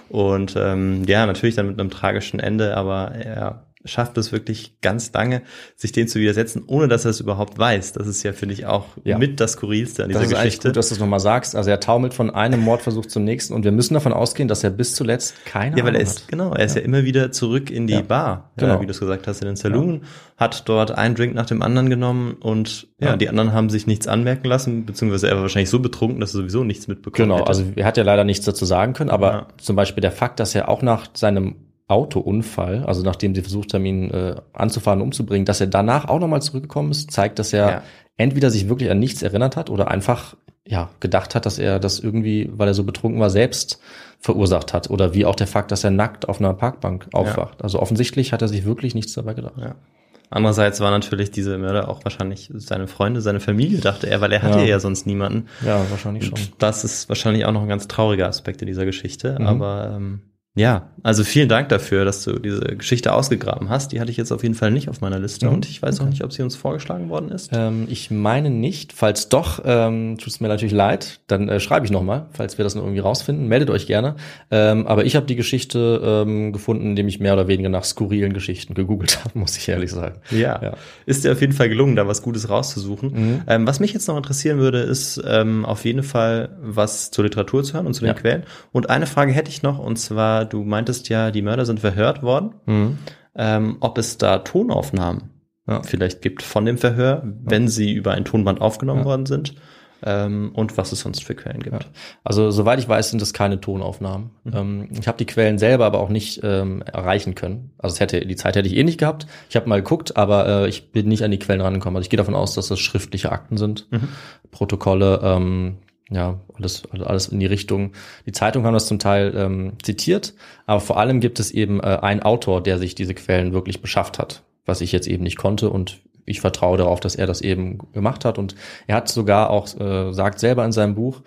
Und ähm, ja, natürlich dann mit einem tragischen Ende, aber ja, schafft es wirklich ganz lange, sich dem zu widersetzen, ohne dass er es überhaupt weiß. Das ist ja, finde ich, auch ja. mit das Skurrilste an dieser das ist Geschichte. Gut, dass du es nochmal sagst. Also er taumelt von einem Mordversuch zum nächsten und wir müssen davon ausgehen, dass er bis zuletzt keine Ja, weil er ist, hat. genau, er ist ja. ja. immer wieder zurück in die ja. Bar, genau. wie du es gesagt hast, in den Saloon, hat dort einen Drink nach dem anderen genommen und ja, die anderen haben sich nichts anmerken lassen, beziehungsweise er war wahrscheinlich so betrunken, dass er sowieso nichts mitbekommen Genau, hätte. also er hat ja leider nichts dazu sagen können, aber zum Beispiel der Fakt, dass er auch nach seinem Autounfall, also nachdem sie versucht haben, ihn äh, anzufahren, umzubringen, dass er danach auch nochmal zurückgekommen ist, zeigt, dass er ja. entweder sich wirklich an nichts erinnert hat oder einfach ja gedacht hat, dass er das irgendwie, weil er so betrunken war, selbst verursacht hat. Oder wie auch der Fakt, dass er nackt auf einer Parkbank aufwacht. Ja. Also offensichtlich hat er sich wirklich nichts dabei gedacht. Ja. Andererseits war natürlich diese Mörder auch wahrscheinlich seine Freunde, seine Familie, dachte er, weil er hatte ja, ja sonst niemanden. Ja, wahrscheinlich schon. das ist wahrscheinlich auch noch ein ganz trauriger Aspekt in dieser Geschichte. Mhm. Aber ähm, Ja, also vielen Dank dafür, dass du diese Geschichte ausgegraben hast. Die hatte ich jetzt auf jeden Fall nicht auf meiner Liste Mhm. und ich weiß auch nicht, ob sie uns vorgeschlagen worden ist. Ähm, ich meine nicht. Falls doch, ähm, tut es mir natürlich leid. Dann äh, schreibe ich nochmal, falls wir das noch irgendwie rausfinden. Meldet euch gerne. Ähm, aber ich habe die Geschichte ähm, gefunden, indem ich mehr oder weniger nach skurrilen Geschichten gegoogelt habe, muss ich ehrlich sagen. Ja. Ja. ist dir auf jeden Fall gelungen, da was Gutes rauszusuchen. Mhm. Ähm, was mich jetzt noch interessieren würde, ist ähm, auf jeden Fall was zur Literatur zu hören und zu den Ja. Quellen. Und eine Frage hätte ich noch, und zwar, du meintest ja, die Mörder sind verhört worden. Mhm. ähm, ob es da Tonaufnahmen Ja. vielleicht gibt von dem Verhör, wenn sie über ein Tonband aufgenommen Ja. worden sind ähm, und was es sonst für Quellen gibt. Ja. Also soweit ich weiß, sind das keine Tonaufnahmen. Ähm, ich habe die Quellen selber aber auch nicht ähm, erreichen können. Also es hätte die Zeit hätte ich eh nicht gehabt. Ich habe mal geguckt, aber äh, ich bin nicht an die Quellen rangekommen. Also ich gehe davon aus, dass das schriftliche Akten sind, Protokolle, ähm, ja alles alles in die Richtung. Die Zeitungen haben das zum Teil ähm, zitiert, aber vor allem gibt es eben äh, einen Autor, der sich diese Quellen wirklich beschafft hat, was ich jetzt eben nicht konnte und ich vertraue darauf, dass er das eben gemacht hat und er hat sogar auch äh, sagt selber in seinem Buch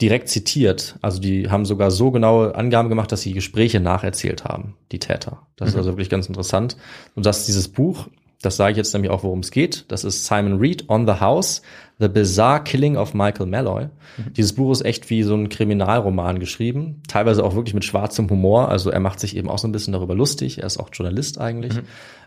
direkt zitiert. Also die haben sogar so genaue Angaben gemacht, dass sie Gespräche nacherzählt haben, die Täter. Das ist also wirklich ganz interessant. Und dass dieses Buch, das sage ich jetzt nämlich auch, worum es geht. Das ist Simon Reed on the House, The Bizarre Killing of Michael Malloy. Dieses Buch ist echt wie so ein Kriminalroman geschrieben, teilweise auch wirklich mit schwarzem Humor. Also er macht sich eben auch so ein bisschen darüber lustig. Er ist auch Journalist eigentlich.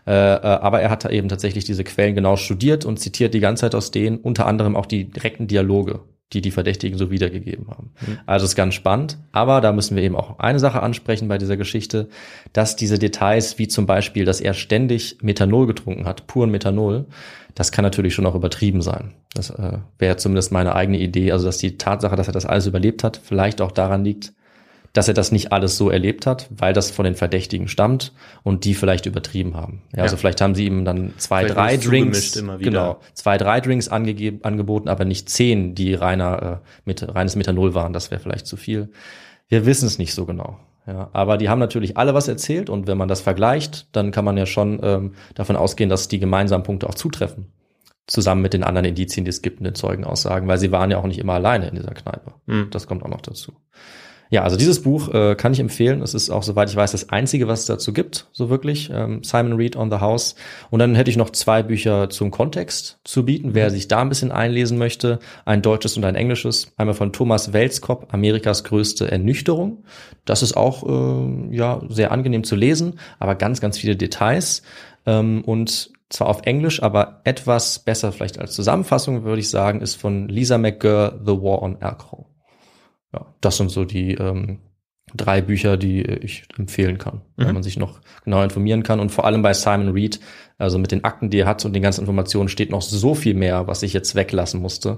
Äh, äh, aber er hat da eben tatsächlich diese Quellen genau studiert und zitiert die ganze Zeit aus denen, unter anderem auch die direkten Dialoge, die die Verdächtigen so wiedergegeben haben. Also ist ganz spannend. Aber da müssen wir eben auch eine Sache ansprechen bei dieser Geschichte, dass diese Details, wie zum Beispiel, dass er ständig Methanol getrunken hat, puren Methanol, das kann natürlich schon auch übertrieben sein. Das äh, wäre zumindest meine eigene Idee. Also dass die Tatsache, dass er das alles überlebt hat, vielleicht auch daran liegt, dass er das nicht alles so erlebt hat, weil das von den Verdächtigen stammt und die vielleicht übertrieben haben. Ja, also Ja. vielleicht haben sie ihm dann zwei, Vielleicht drei Drinks, genau, zwei, drei Drinks angegeben, angeboten, aber nicht zehn, die reiner, äh, mit, reines Methanol waren. Das wäre vielleicht zu viel. Wir wissen es nicht so genau. Ja, aber die haben natürlich alle was erzählt und wenn man das vergleicht, dann kann man ja schon ähm, davon ausgehen, dass die gemeinsamen Punkte auch zutreffen. Zusammen mit den anderen Indizien, die es gibt in den Zeugenaussagen, weil sie waren ja auch nicht immer alleine in dieser Kneipe. Mhm. Das kommt auch noch dazu. Ja, also dieses Buch äh, kann ich empfehlen. Es ist auch, soweit ich weiß, das einzige, was es dazu gibt, so wirklich. Ähm, Simon Reed on the House. Und dann hätte ich noch zwei Bücher zum Kontext zu bieten, wer sich da ein bisschen einlesen möchte. Ein deutsches und ein englisches. Einmal von Thomas Welskop, Amerikas größte Ernüchterung. Das ist auch äh, ja sehr angenehm zu lesen, aber ganz, ganz viele Details. Ähm, und zwar auf Englisch, aber etwas besser vielleicht als Zusammenfassung, würde ich sagen, ist von Lisa McGurr, The War on Alcohol. Ja, das sind so die ähm, drei Bücher, die ich empfehlen kann, wenn Mhm. man sich noch genau informieren kann. Und vor allem bei Simon Reed, also mit den Akten, die er hat und den ganzen Informationen, steht noch so viel mehr, was ich jetzt weglassen musste,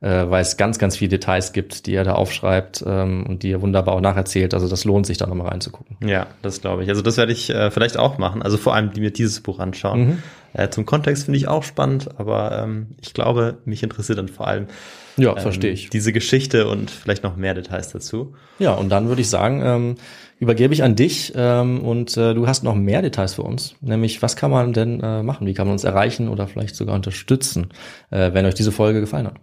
äh, weil es ganz, ganz viele Details gibt, die er da aufschreibt ähm, und die er wunderbar auch nacherzählt. Also das lohnt sich da nochmal reinzugucken. Ja, das glaube ich. Also das werde ich äh, vielleicht auch machen. Also vor allem, die mir dieses Buch anschauen. Mhm. Äh, zum Kontext finde ich auch spannend, aber ähm, ich glaube, mich interessiert dann vor allem Ja, ähm, verstehe ich. diese Geschichte und vielleicht noch mehr Details dazu. Ja, und dann würde ich sagen, ähm, übergebe ich an dich ähm, und äh, du hast noch mehr Details für uns. Nämlich, was kann man denn äh, machen? Wie kann man uns erreichen oder vielleicht sogar unterstützen, äh, wenn euch diese Folge gefallen hat?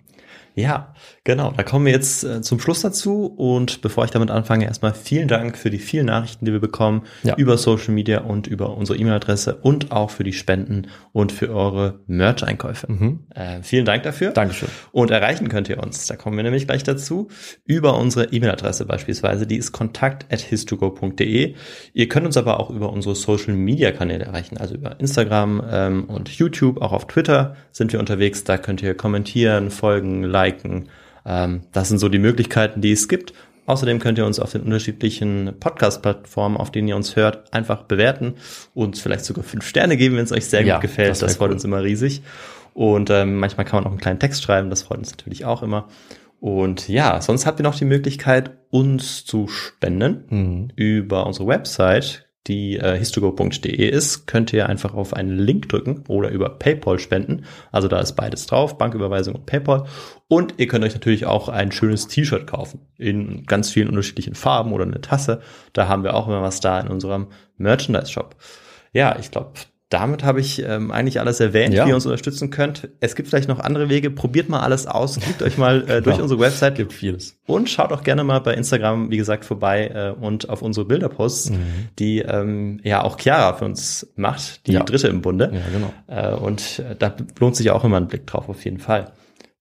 Ja, genau. Da kommen wir jetzt äh, zum Schluss dazu. Und bevor ich damit anfange, erstmal vielen Dank für die vielen Nachrichten, die wir bekommen Ja. über Social Media und über unsere E-Mail-Adresse und auch für die Spenden und für eure Merch-Einkäufe. Äh, vielen Dank dafür. Dankeschön. Und erreichen könnt ihr uns, da kommen wir nämlich gleich dazu, über unsere E-Mail-Adresse beispielsweise, die ist kontakt.histogo.de. Ihr könnt uns aber auch über unsere Social-Media-Kanäle erreichen, also über Instagram ähm, und YouTube, auch auf Twitter sind wir unterwegs, da könnt ihr kommentieren, folgen, liken. Ähm, das sind so die Möglichkeiten, die es gibt. Außerdem könnt ihr uns auf den unterschiedlichen Podcast-Plattformen, auf denen ihr uns hört, einfach bewerten und vielleicht sogar fünf Sterne geben, wenn es euch sehr Ja, gut gefällt. das Das, freut cool. uns immer riesig. Und ähm, manchmal kann man auch einen kleinen Text schreiben, das freut uns natürlich auch immer. Und ja, sonst habt ihr noch die Möglichkeit, uns zu spenden Mhm. über unsere Website, die äh, histogo.de ist, könnt ihr einfach auf einen Link drücken oder über PayPal spenden. Also da ist beides drauf, Banküberweisung und PayPal. Und ihr könnt euch natürlich auch ein schönes T-Shirt kaufen in ganz vielen unterschiedlichen Farben oder eine Tasse. Da haben wir auch immer was da in unserem Merchandise-Shop. Ja, ich glaube, damit habe ich ähm, eigentlich alles erwähnt, Ja. wie ihr uns unterstützen könnt. Es gibt vielleicht noch andere Wege. Probiert mal alles aus. Klickt euch mal äh, durch Genau. unsere Website. Gibt vieles. Und schaut auch gerne mal bei Instagram, wie gesagt, vorbei äh, und auf unsere Bilderposts, die ähm, ja auch Chiara für uns macht, die Ja. dritte im Bunde. Ja, genau. Äh, und äh, da lohnt sich auch immer ein Blick drauf, auf jeden Fall.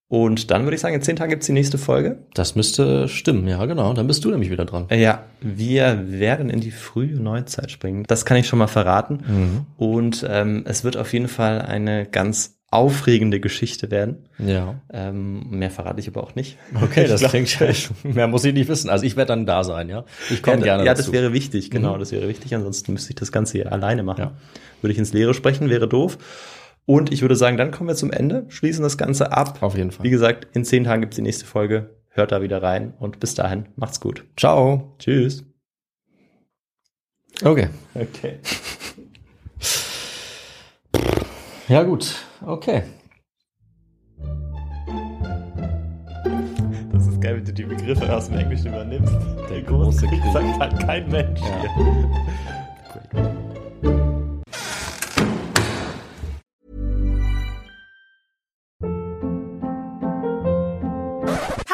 Und dann würde ich sagen, in zehn Tagen gibt's die nächste Folge. Das müsste stimmen, ja, genau. Dann bist du nämlich wieder dran. Äh, Ja, wir werden in die frühe Neuzeit springen. Das kann ich schon mal verraten. Und ähm, es wird auf jeden Fall eine ganz aufregende Geschichte werden. Ja. Ähm, mehr verrate ich aber auch nicht. Okay, das Ich glaub- klingt mehr muss ich nicht wissen. Also ich werde dann da sein, ja. Ich komme ja, gerne ja, dazu. das wäre wichtig, genau, Mhm. das wäre wichtig. Ansonsten müsste ich das Ganze hier alleine machen. Ja. Würde ich ins Leere sprechen, wäre doof. Und ich würde sagen, dann kommen wir zum Ende, schließen das Ganze ab. Auf jeden Fall. Wie gesagt, in zehn Tagen gibt's die nächste Folge. Hört da wieder rein und bis dahin, macht's gut. Ciao. Tschüss. Okay. Okay. Ja gut. Okay. Das ist geil, wenn du die Begriffe aus dem Englischen übernimmst. Der große Krieg. sagt halt kein Mensch.